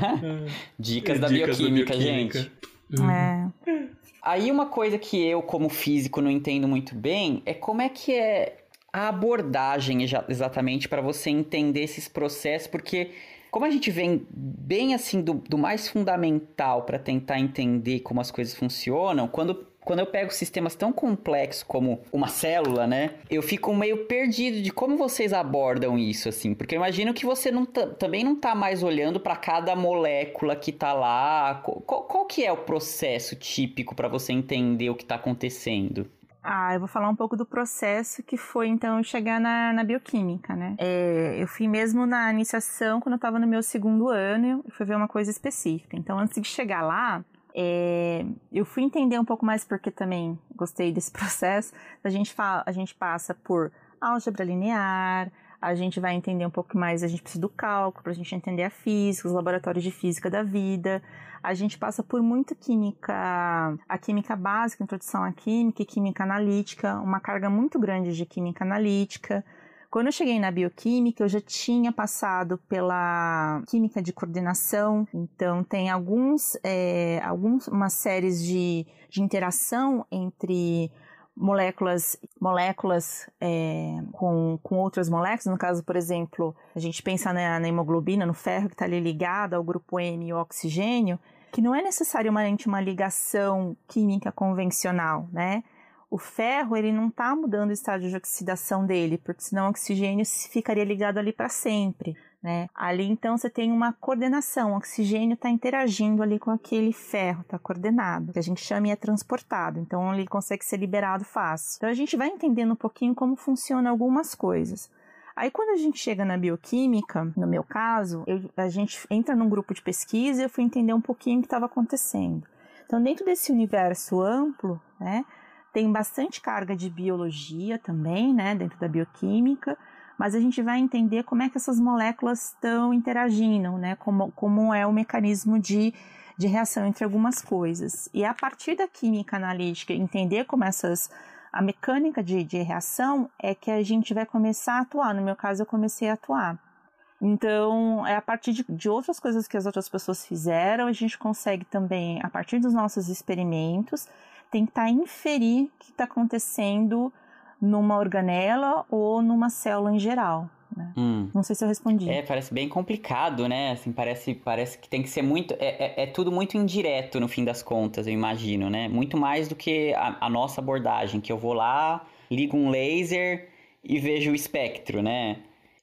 [LAUGHS] Dicas, da, Dicas bioquímica, da bioquímica, gente. Uhum. É. Aí uma coisa que eu, como físico, não entendo muito bem é como é que é a abordagem exatamente para você entender esses processos, porque como a gente vem bem assim do, do mais fundamental para tentar entender como as coisas funcionam, quando quando eu pego sistemas tão complexos como uma célula, né? Eu fico meio perdido de como vocês abordam isso, assim. Porque eu imagino que você não também não tá mais olhando para cada molécula que tá lá. Qual, qual que é o processo típico para você entender o que tá acontecendo? Ah, eu vou falar um pouco do processo que foi então chegar na, na bioquímica, né? É, eu fui mesmo na iniciação quando eu estava no meu segundo ano e fui ver uma coisa específica. Então, antes de chegar lá, é, eu fui entender um pouco mais porque também gostei desse [LAUGHS] processo. A gente, fala, a gente passa por álgebra linear, a gente vai entender um pouco mais, a gente precisa do cálculo para a gente entender a física, os laboratórios de física da vida. A gente passa por muita química, a química básica, introdução à química e química analítica, uma carga muito grande de química analítica. Quando eu cheguei na bioquímica, eu já tinha passado pela química de coordenação, então tem alguns, é, algumas séries de, de interação entre moléculas, moléculas é, com, com outras moléculas. No caso, por exemplo, a gente pensa na, na hemoglobina, no ferro que está ali ligado ao grupo M e o oxigênio, que não é necessariamente uma ligação química convencional, né? O ferro, ele não está mudando o estágio de oxidação dele, porque senão o oxigênio ficaria ligado ali para sempre. Né? Ali então você tem uma coordenação, o oxigênio está interagindo ali com aquele ferro, está coordenado, que a gente chama e é transportado, então ele consegue ser liberado fácil. Então a gente vai entendendo um pouquinho como funcionam algumas coisas. Aí quando a gente chega na bioquímica, no meu caso, eu, a gente entra num grupo de pesquisa e eu fui entender um pouquinho o que estava acontecendo. Então dentro desse universo amplo, né, tem bastante carga de biologia também, né, dentro da bioquímica, mas a gente vai entender como é que essas moléculas estão interagindo, né, como, como é o mecanismo de, de reação entre algumas coisas. E a partir da química analítica, entender como essas a mecânica de, de reação é que a gente vai começar a atuar. No meu caso, eu comecei a atuar. Então, é a partir de, de, outras coisas que as outras pessoas fizeram, a gente consegue também, a partir dos nossos experimentos, tentar inferir o que está acontecendo numa organela ou numa célula em geral. Né? Hum. Não sei se eu respondi. É, parece bem complicado, né? Assim, parece, parece que tem que ser muito. É, é, é tudo muito indireto no fim das contas, eu imagino, né? Muito mais do que a, a nossa abordagem, que eu vou lá, ligo um laser e vejo o espectro, né?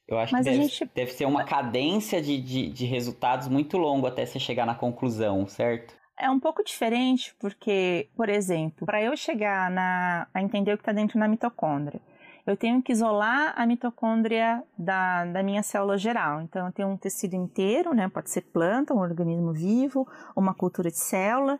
Eu acho Mas que deve, gente... deve ser uma cadência de, de, de resultados muito longo até você chegar na conclusão, certo? É um pouco diferente porque, por exemplo, para eu chegar na, a entender o que está dentro da mitocôndria, eu tenho que isolar a mitocôndria da, da minha célula geral. Então, eu tenho um tecido inteiro, né? Pode ser planta, um organismo vivo, uma cultura de célula.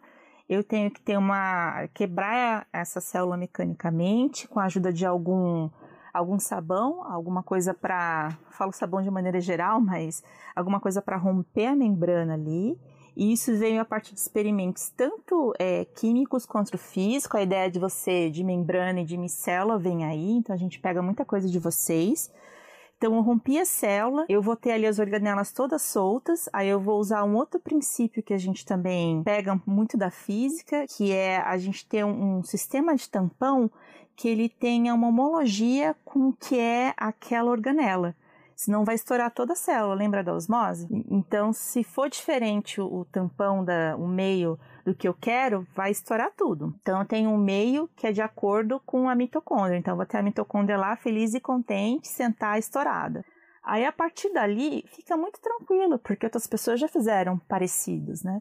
Eu tenho que ter uma quebrar essa célula mecanicamente com a ajuda de algum algum sabão, alguma coisa para, falo sabão de maneira geral, mas alguma coisa para romper a membrana ali. E isso veio a partir de experimentos tanto é, químicos quanto físicos. A ideia de você, de membrana e de micélula, vem aí. Então a gente pega muita coisa de vocês. Então eu rompi a célula, eu vou ter ali as organelas todas soltas, aí eu vou usar um outro princípio que a gente também pega muito da física, que é a gente ter um, um sistema de tampão que ele tenha uma homologia com o que é aquela organela senão vai estourar toda a célula, lembra da osmose? Então, se for diferente o, tampão, da, o meio do que eu quero, vai estourar tudo. Então, eu tenho um meio que é de acordo com a mitocôndria. Então, eu vou ter a mitocôndria lá feliz e contente, sentar estourada. Aí, a partir dali, fica muito tranquilo, porque outras pessoas já fizeram parecidos, né?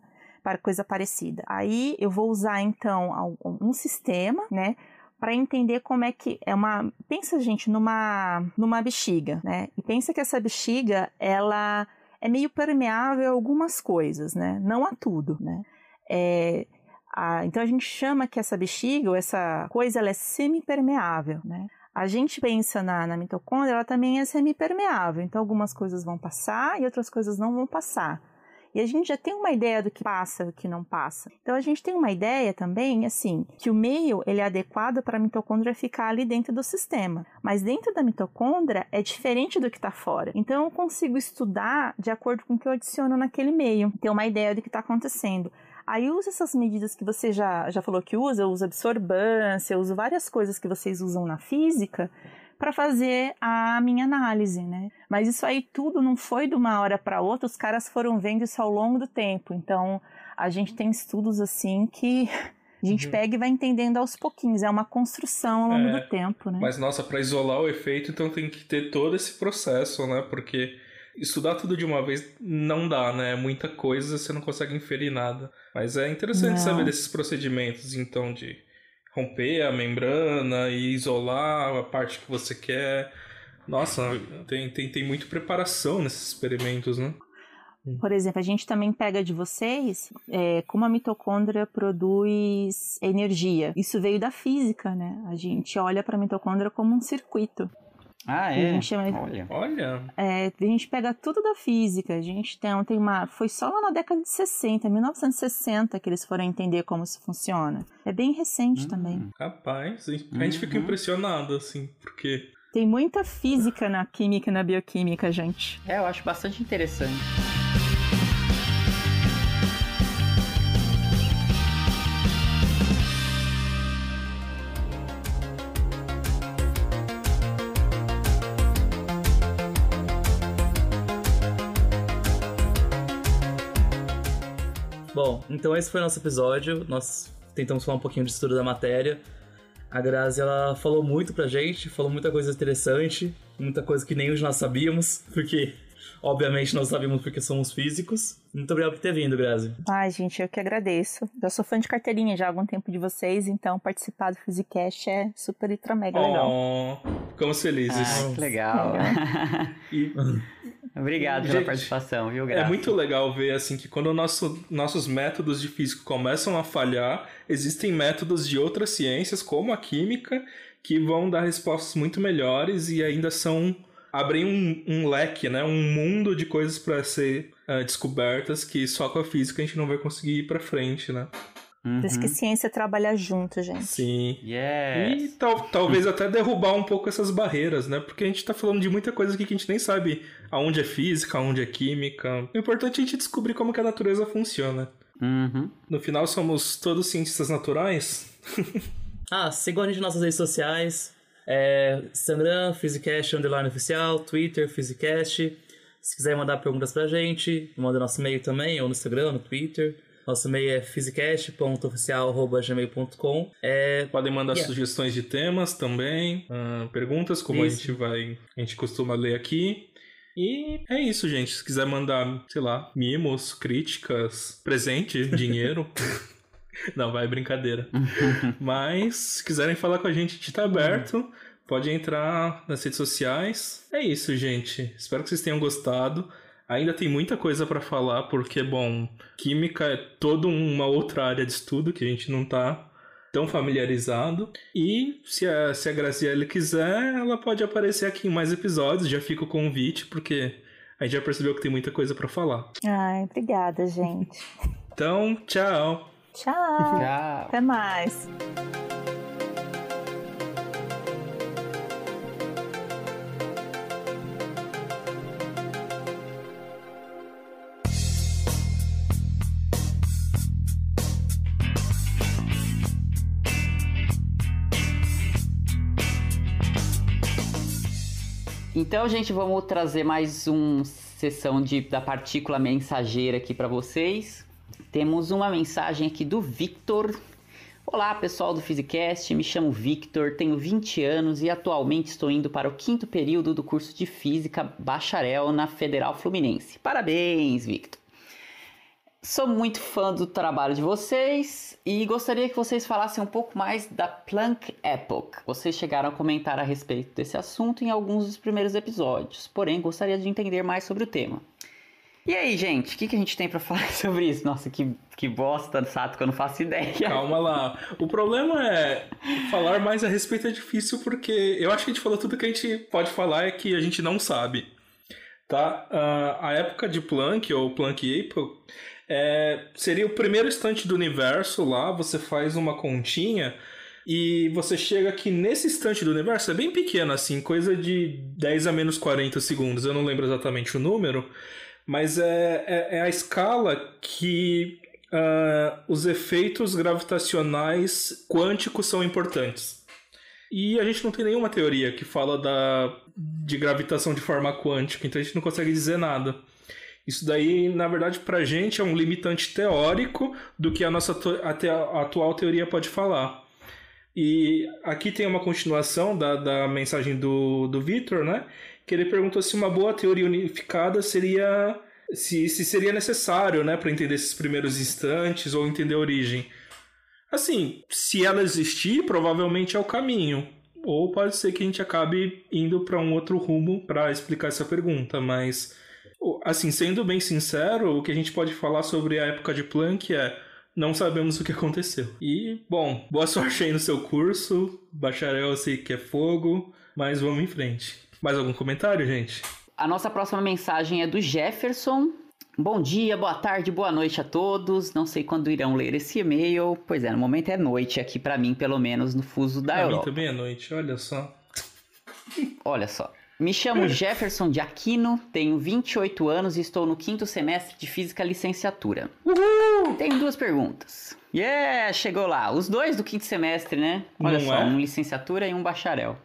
Coisa parecida. Aí, eu vou usar, então, um sistema, né? Para entender como é que é uma pensa gente numa numa bexiga, né? E pensa que essa bexiga ela é meio permeável a algumas coisas, né? Não a tudo, né? É, a, então a gente chama que essa bexiga ou essa coisa ela é semipermeável, né? A gente pensa na, na mitocôndria, ela também é semipermeável, então algumas coisas vão passar e outras coisas não vão passar. E a gente já tem uma ideia do que passa e o que não passa. Então a gente tem uma ideia também, assim, que o meio ele é adequado para a mitocôndria ficar ali dentro do sistema. Mas dentro da mitocôndria é diferente do que está fora. Então eu consigo estudar de acordo com o que eu adiciono naquele meio, ter uma ideia do que está acontecendo. Aí usa essas medidas que você já, já falou que usa, eu uso absorvância, eu uso várias coisas que vocês usam na física para fazer a minha análise, né? Mas isso aí tudo não foi de uma hora para outra, os caras foram vendo isso ao longo do tempo. Então, a gente tem estudos assim que a gente uhum. pega e vai entendendo aos pouquinhos, é uma construção ao longo é, do tempo, né? Mas nossa, para isolar o efeito, então tem que ter todo esse processo, né? Porque estudar tudo de uma vez não dá, né? É muita coisa, você não consegue inferir nada. Mas é interessante não. saber desses procedimentos, então, de romper a membrana e isolar a parte que você quer. Nossa, tem, tem, tem muito preparação nesses experimentos, né? Por exemplo, a gente também pega de vocês é, como a mitocôndria produz energia. Isso veio da física, né? A gente olha para a mitocôndria como um circuito. Ah, é? A gente chama, Olha. Olha. É, a gente pega tudo da física. A gente tem, tem uma. Foi só lá na década de 60, 1960, que eles foram entender como isso funciona. É bem recente hum, também. Rapaz, a gente fica uhum. impressionado, assim, porque. Tem muita física na química e na bioquímica, gente. É, eu acho bastante interessante. Então esse foi o nosso episódio. Nós tentamos falar um pouquinho de estudo da matéria. A Grazi, ela falou muito pra gente, falou muita coisa interessante, muita coisa que nem os nós sabíamos, porque obviamente nós sabíamos porque somos físicos. Muito obrigado por ter vindo, Grazi. Ai, gente, eu que agradeço. Já sou fã de carteirinha já há algum tempo de vocês, então participar do Physicast é super ultra mega oh, legal. Ficamos felizes. Ah, que legal. legal. [LAUGHS] e Obrigado pela Gente, participação, viu, Graça? É muito legal ver assim que quando nosso, nossos métodos de física começam a falhar, existem métodos de outras ciências, como a química, que vão dar respostas muito melhores e ainda são abrem um, um leque, né, um mundo de coisas para ser uh, descobertas que só com a física a gente não vai conseguir ir para frente, né? Uhum. Por isso que ciência trabalha junto, gente. Sim. Yes. E tal, talvez até derrubar um pouco essas barreiras, né? Porque a gente tá falando de muita coisa aqui que a gente nem sabe aonde é física, aonde é química. O importante é a gente descobrir como que a natureza funciona. Uhum. No final, somos todos cientistas naturais. [LAUGHS] ah, sigam a gente nas nossas redes sociais. É, Instagram, Physicast, underline oficial, Twitter, Physicast. Se quiser mandar perguntas pra gente, manda nosso e-mail também, ou no Instagram, no Twitter. Nosso e-mail é physicast.oficial.gmail.com. É... Podem mandar yeah. sugestões de temas também, uh, perguntas, como Isso. a gente vai. A gente costuma ler aqui. E é isso, gente. Se quiser mandar, sei lá, mimos, críticas, presente, [LAUGHS] dinheiro. Não, vai brincadeira. [LAUGHS] Mas, se quiserem falar com a gente, a gente tá aberto. Pode entrar nas redes sociais. É isso, gente. Espero que vocês tenham gostado. Ainda tem muita coisa para falar, porque, bom, química é toda uma outra área de estudo que a gente não tá tão familiarizado. E se a, se a Graciele quiser, ela pode aparecer aqui em mais episódios. Já fica o convite, porque a gente já percebeu que tem muita coisa para falar. Ai, obrigada, gente. Então, tchau. Tchau. Tchau. Até mais. Então, gente, vamos trazer mais uma sessão de, da partícula mensageira aqui para vocês. Temos uma mensagem aqui do Victor. Olá, pessoal do Physicast, me chamo Victor, tenho 20 anos e atualmente estou indo para o quinto período do curso de Física Bacharel na Federal Fluminense. Parabéns, Victor! Sou muito fã do trabalho de vocês e gostaria que vocês falassem um pouco mais da Planck Epoch. Vocês chegaram a comentar a respeito desse assunto em alguns dos primeiros episódios, porém gostaria de entender mais sobre o tema. E aí, gente, o que, que a gente tem para falar [LAUGHS] sobre isso? Nossa, que, que bosta, Sato, que eu não faço ideia. Calma lá. O problema é falar mais a respeito é difícil porque eu acho que a gente falou tudo que a gente pode falar é que a gente não sabe. Tá? Uh, a época de Planck, ou Planck Epoch, é, seria o primeiro instante do universo lá, você faz uma continha e você chega aqui nesse instante do universo, é bem pequeno assim, coisa de 10 a menos 40 segundos, eu não lembro exatamente o número, mas é, é, é a escala que uh, os efeitos gravitacionais quânticos são importantes. E a gente não tem nenhuma teoria que fala da, de gravitação de forma quântica, então a gente não consegue dizer nada. Isso daí, na verdade, para a gente é um limitante teórico do que a nossa atual teoria pode falar. E aqui tem uma continuação da, da mensagem do, do Victor, né? Que ele perguntou se uma boa teoria unificada seria. Se, se seria necessário, né, para entender esses primeiros instantes ou entender a origem. Assim, se ela existir, provavelmente é o caminho. Ou pode ser que a gente acabe indo para um outro rumo para explicar essa pergunta, mas assim, sendo bem sincero, o que a gente pode falar sobre a época de Planck é não sabemos o que aconteceu. E, bom, boa [LAUGHS] sorte aí no seu curso. Bacharel eu sei que é fogo, mas vamos em frente. Mais algum comentário, gente? A nossa próxima mensagem é do Jefferson. Bom dia, boa tarde, boa noite a todos. Não sei quando irão ler esse e-mail. Pois é, no momento é noite aqui para mim, pelo menos no fuso da pra Europa. Mim também é noite, olha só. Olha só. Me chamo [LAUGHS] Jefferson de Aquino, tenho 28 anos e estou no quinto semestre de Física Licenciatura. Uhul! Tenho duas perguntas. Yeah, chegou lá. Os dois do quinto semestre, né? Olha Não só, é? um licenciatura e um bacharel.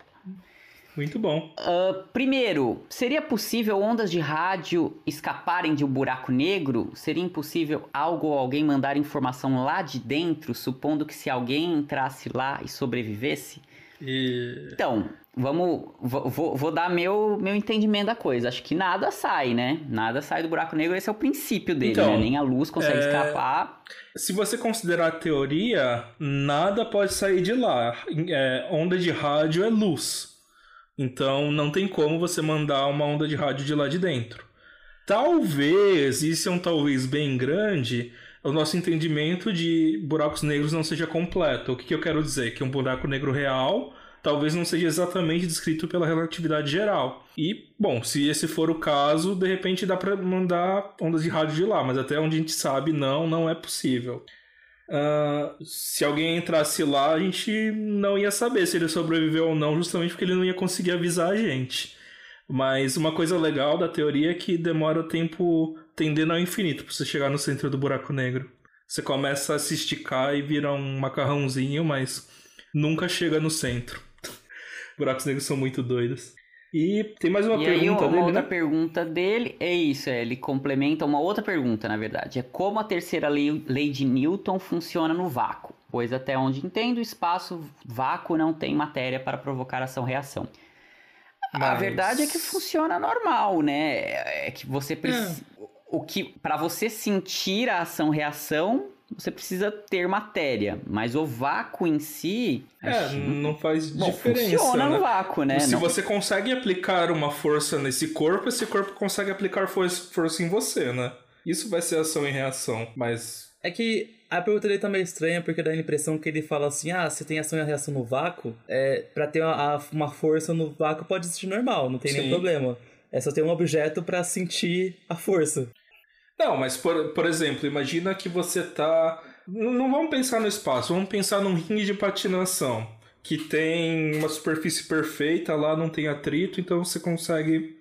Muito bom. Uh, primeiro, seria possível ondas de rádio escaparem de um buraco negro? Seria impossível algo ou alguém mandar informação lá de dentro, supondo que se alguém entrasse lá e sobrevivesse? E... Então, vamos. Vou, vou, dar meu, meu entendimento da coisa. Acho que nada sai, né? Nada sai do buraco negro, esse é o princípio dele, Então, né? Nem a luz consegue é- escapar. Se você considerar a teoria, nada pode sair de lá. É, onda de rádio é luz. Então não tem como você mandar uma onda de rádio de lá de dentro. Talvez, isso é um talvez bem grande, o nosso entendimento de buracos negros não seja completo. O que, que eu quero dizer? Que um buraco negro real talvez não seja exatamente descrito pela relatividade geral. E, bom, se esse for o caso, de repente dá para mandar ondas de rádio de lá, mas até onde a gente sabe, não, não é possível. Ah, se alguém entrasse lá, a gente não ia saber se ele sobreviveu ou não, justamente porque ele não ia conseguir avisar a gente. Mas uma coisa legal da teoria é que demora tempo tendendo ao infinito para você chegar no centro do buraco negro. Você começa a se esticar e vira um macarrãozinho, mas nunca chega no centro. [LAUGHS] Buracos negros são muito doidos. E tem mais uma e aí, pergunta uma dele, outra né? pergunta dele é isso, é, ele complementa uma outra pergunta, na verdade. É como a terceira lei, lei de Newton funciona no vácuo? Pois até onde entendo, o espaço vácuo não tem matéria para provocar ação-reação. Mas... A verdade é que funciona normal, né? É que você precisa. É. O que. para você sentir a ação-reação, você precisa ter matéria, mas o vácuo em si. É, não faz Bom, diferença. Funciona né? no vácuo, né? Se não... você consegue aplicar uma força nesse corpo, esse corpo consegue aplicar força, força em você, né? Isso vai ser ação e reação, mas. É que a pergunta dele tá meio estranha, porque dá a impressão que ele fala assim: ah, se tem ação e reação no vácuo, é, pra ter uma, uma força no vácuo pode existir normal, não tem Sim. nenhum problema. É só ter um objeto para sentir a força. Não, mas por, por exemplo, imagina que você tá. Não vamos pensar no espaço, vamos pensar num ringue de patinação. Que tem uma superfície perfeita, lá não tem atrito, então você consegue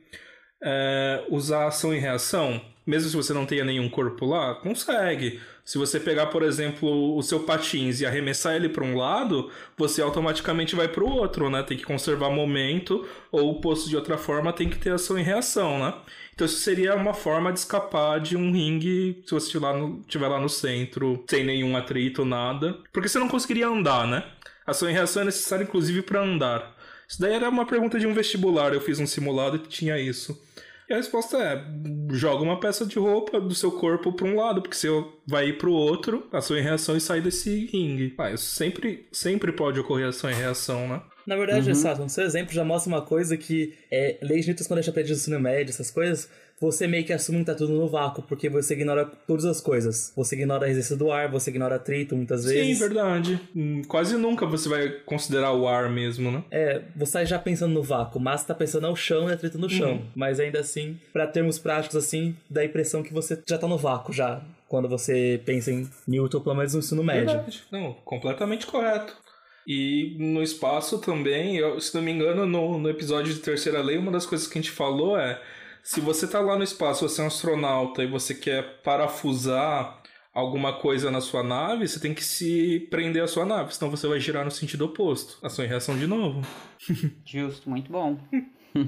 é, usar ação e reação. Mesmo se você não tenha nenhum corpo lá, consegue. Se você pegar, por exemplo, o seu patins e arremessar ele para um lado, você automaticamente vai para o outro, né? Tem que conservar momento, ou posto de outra forma, tem que ter ação e reação, né? Então isso seria uma forma de escapar de um ringue se você estiver lá no, estiver lá no centro, sem nenhum atrito, nada. Porque você não conseguiria andar, né? Ação e reação é necessária, inclusive, para andar. Isso daí era uma pergunta de um vestibular, eu fiz um simulado que tinha isso. E a resposta é: joga uma peça de roupa do seu corpo para um lado, porque você vai ir para o outro, ação e reação e sai desse ringue. Ah, isso sempre, sempre pode ocorrer ação e reação, né? Na verdade, uhum. Sato, no seu exemplo já mostra uma coisa que é, leis Newton quando a gente aprende no ensino médio, essas coisas, você meio que assume que tá tudo no vácuo, porque você ignora todas as coisas. Você ignora a resistência do ar, você ignora atrito muitas vezes. Sim, verdade. Hum, quase nunca você vai considerar o ar mesmo, né? É, você tá já pensando no vácuo, mas tá pensando no chão e atrito no chão. Uhum. Mas ainda assim, para termos práticos assim, dá a impressão que você já tá no vácuo já. Quando você pensa em Newton, pelo menos no ensino médio. Verdade. Não, completamente correto. E no espaço também, eu, se não me engano, no, no episódio de Terceira Lei, uma das coisas que a gente falou é: se você tá lá no espaço, você é um astronauta e você quer parafusar alguma coisa na sua nave, você tem que se prender à sua nave, senão você vai girar no sentido oposto. Ação e reação de novo. [LAUGHS] Justo, muito bom. [LAUGHS]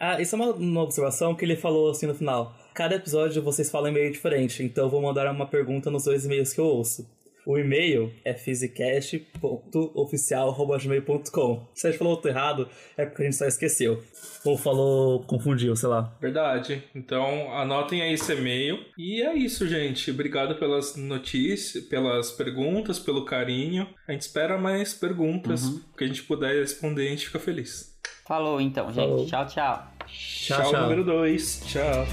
ah, isso é uma, uma observação que ele falou assim no final. Cada episódio vocês falam meio diferente, então eu vou mandar uma pergunta nos dois e-mails que eu ouço. O e-mail é physicast.oficial.gmail.com. Se a gente falou outro errado, é porque a gente só esqueceu. Ou falou, confundiu, sei lá. Verdade. Então, anotem aí esse e-mail. E é isso, gente. Obrigado pelas notícias, pelas perguntas, pelo carinho. A gente espera mais perguntas. Uhum. Que a gente puder responder, a gente fica feliz. Falou então, gente. Falou. Tchau, tchau. Tchau, tchau, tchau. número 2. Tchau.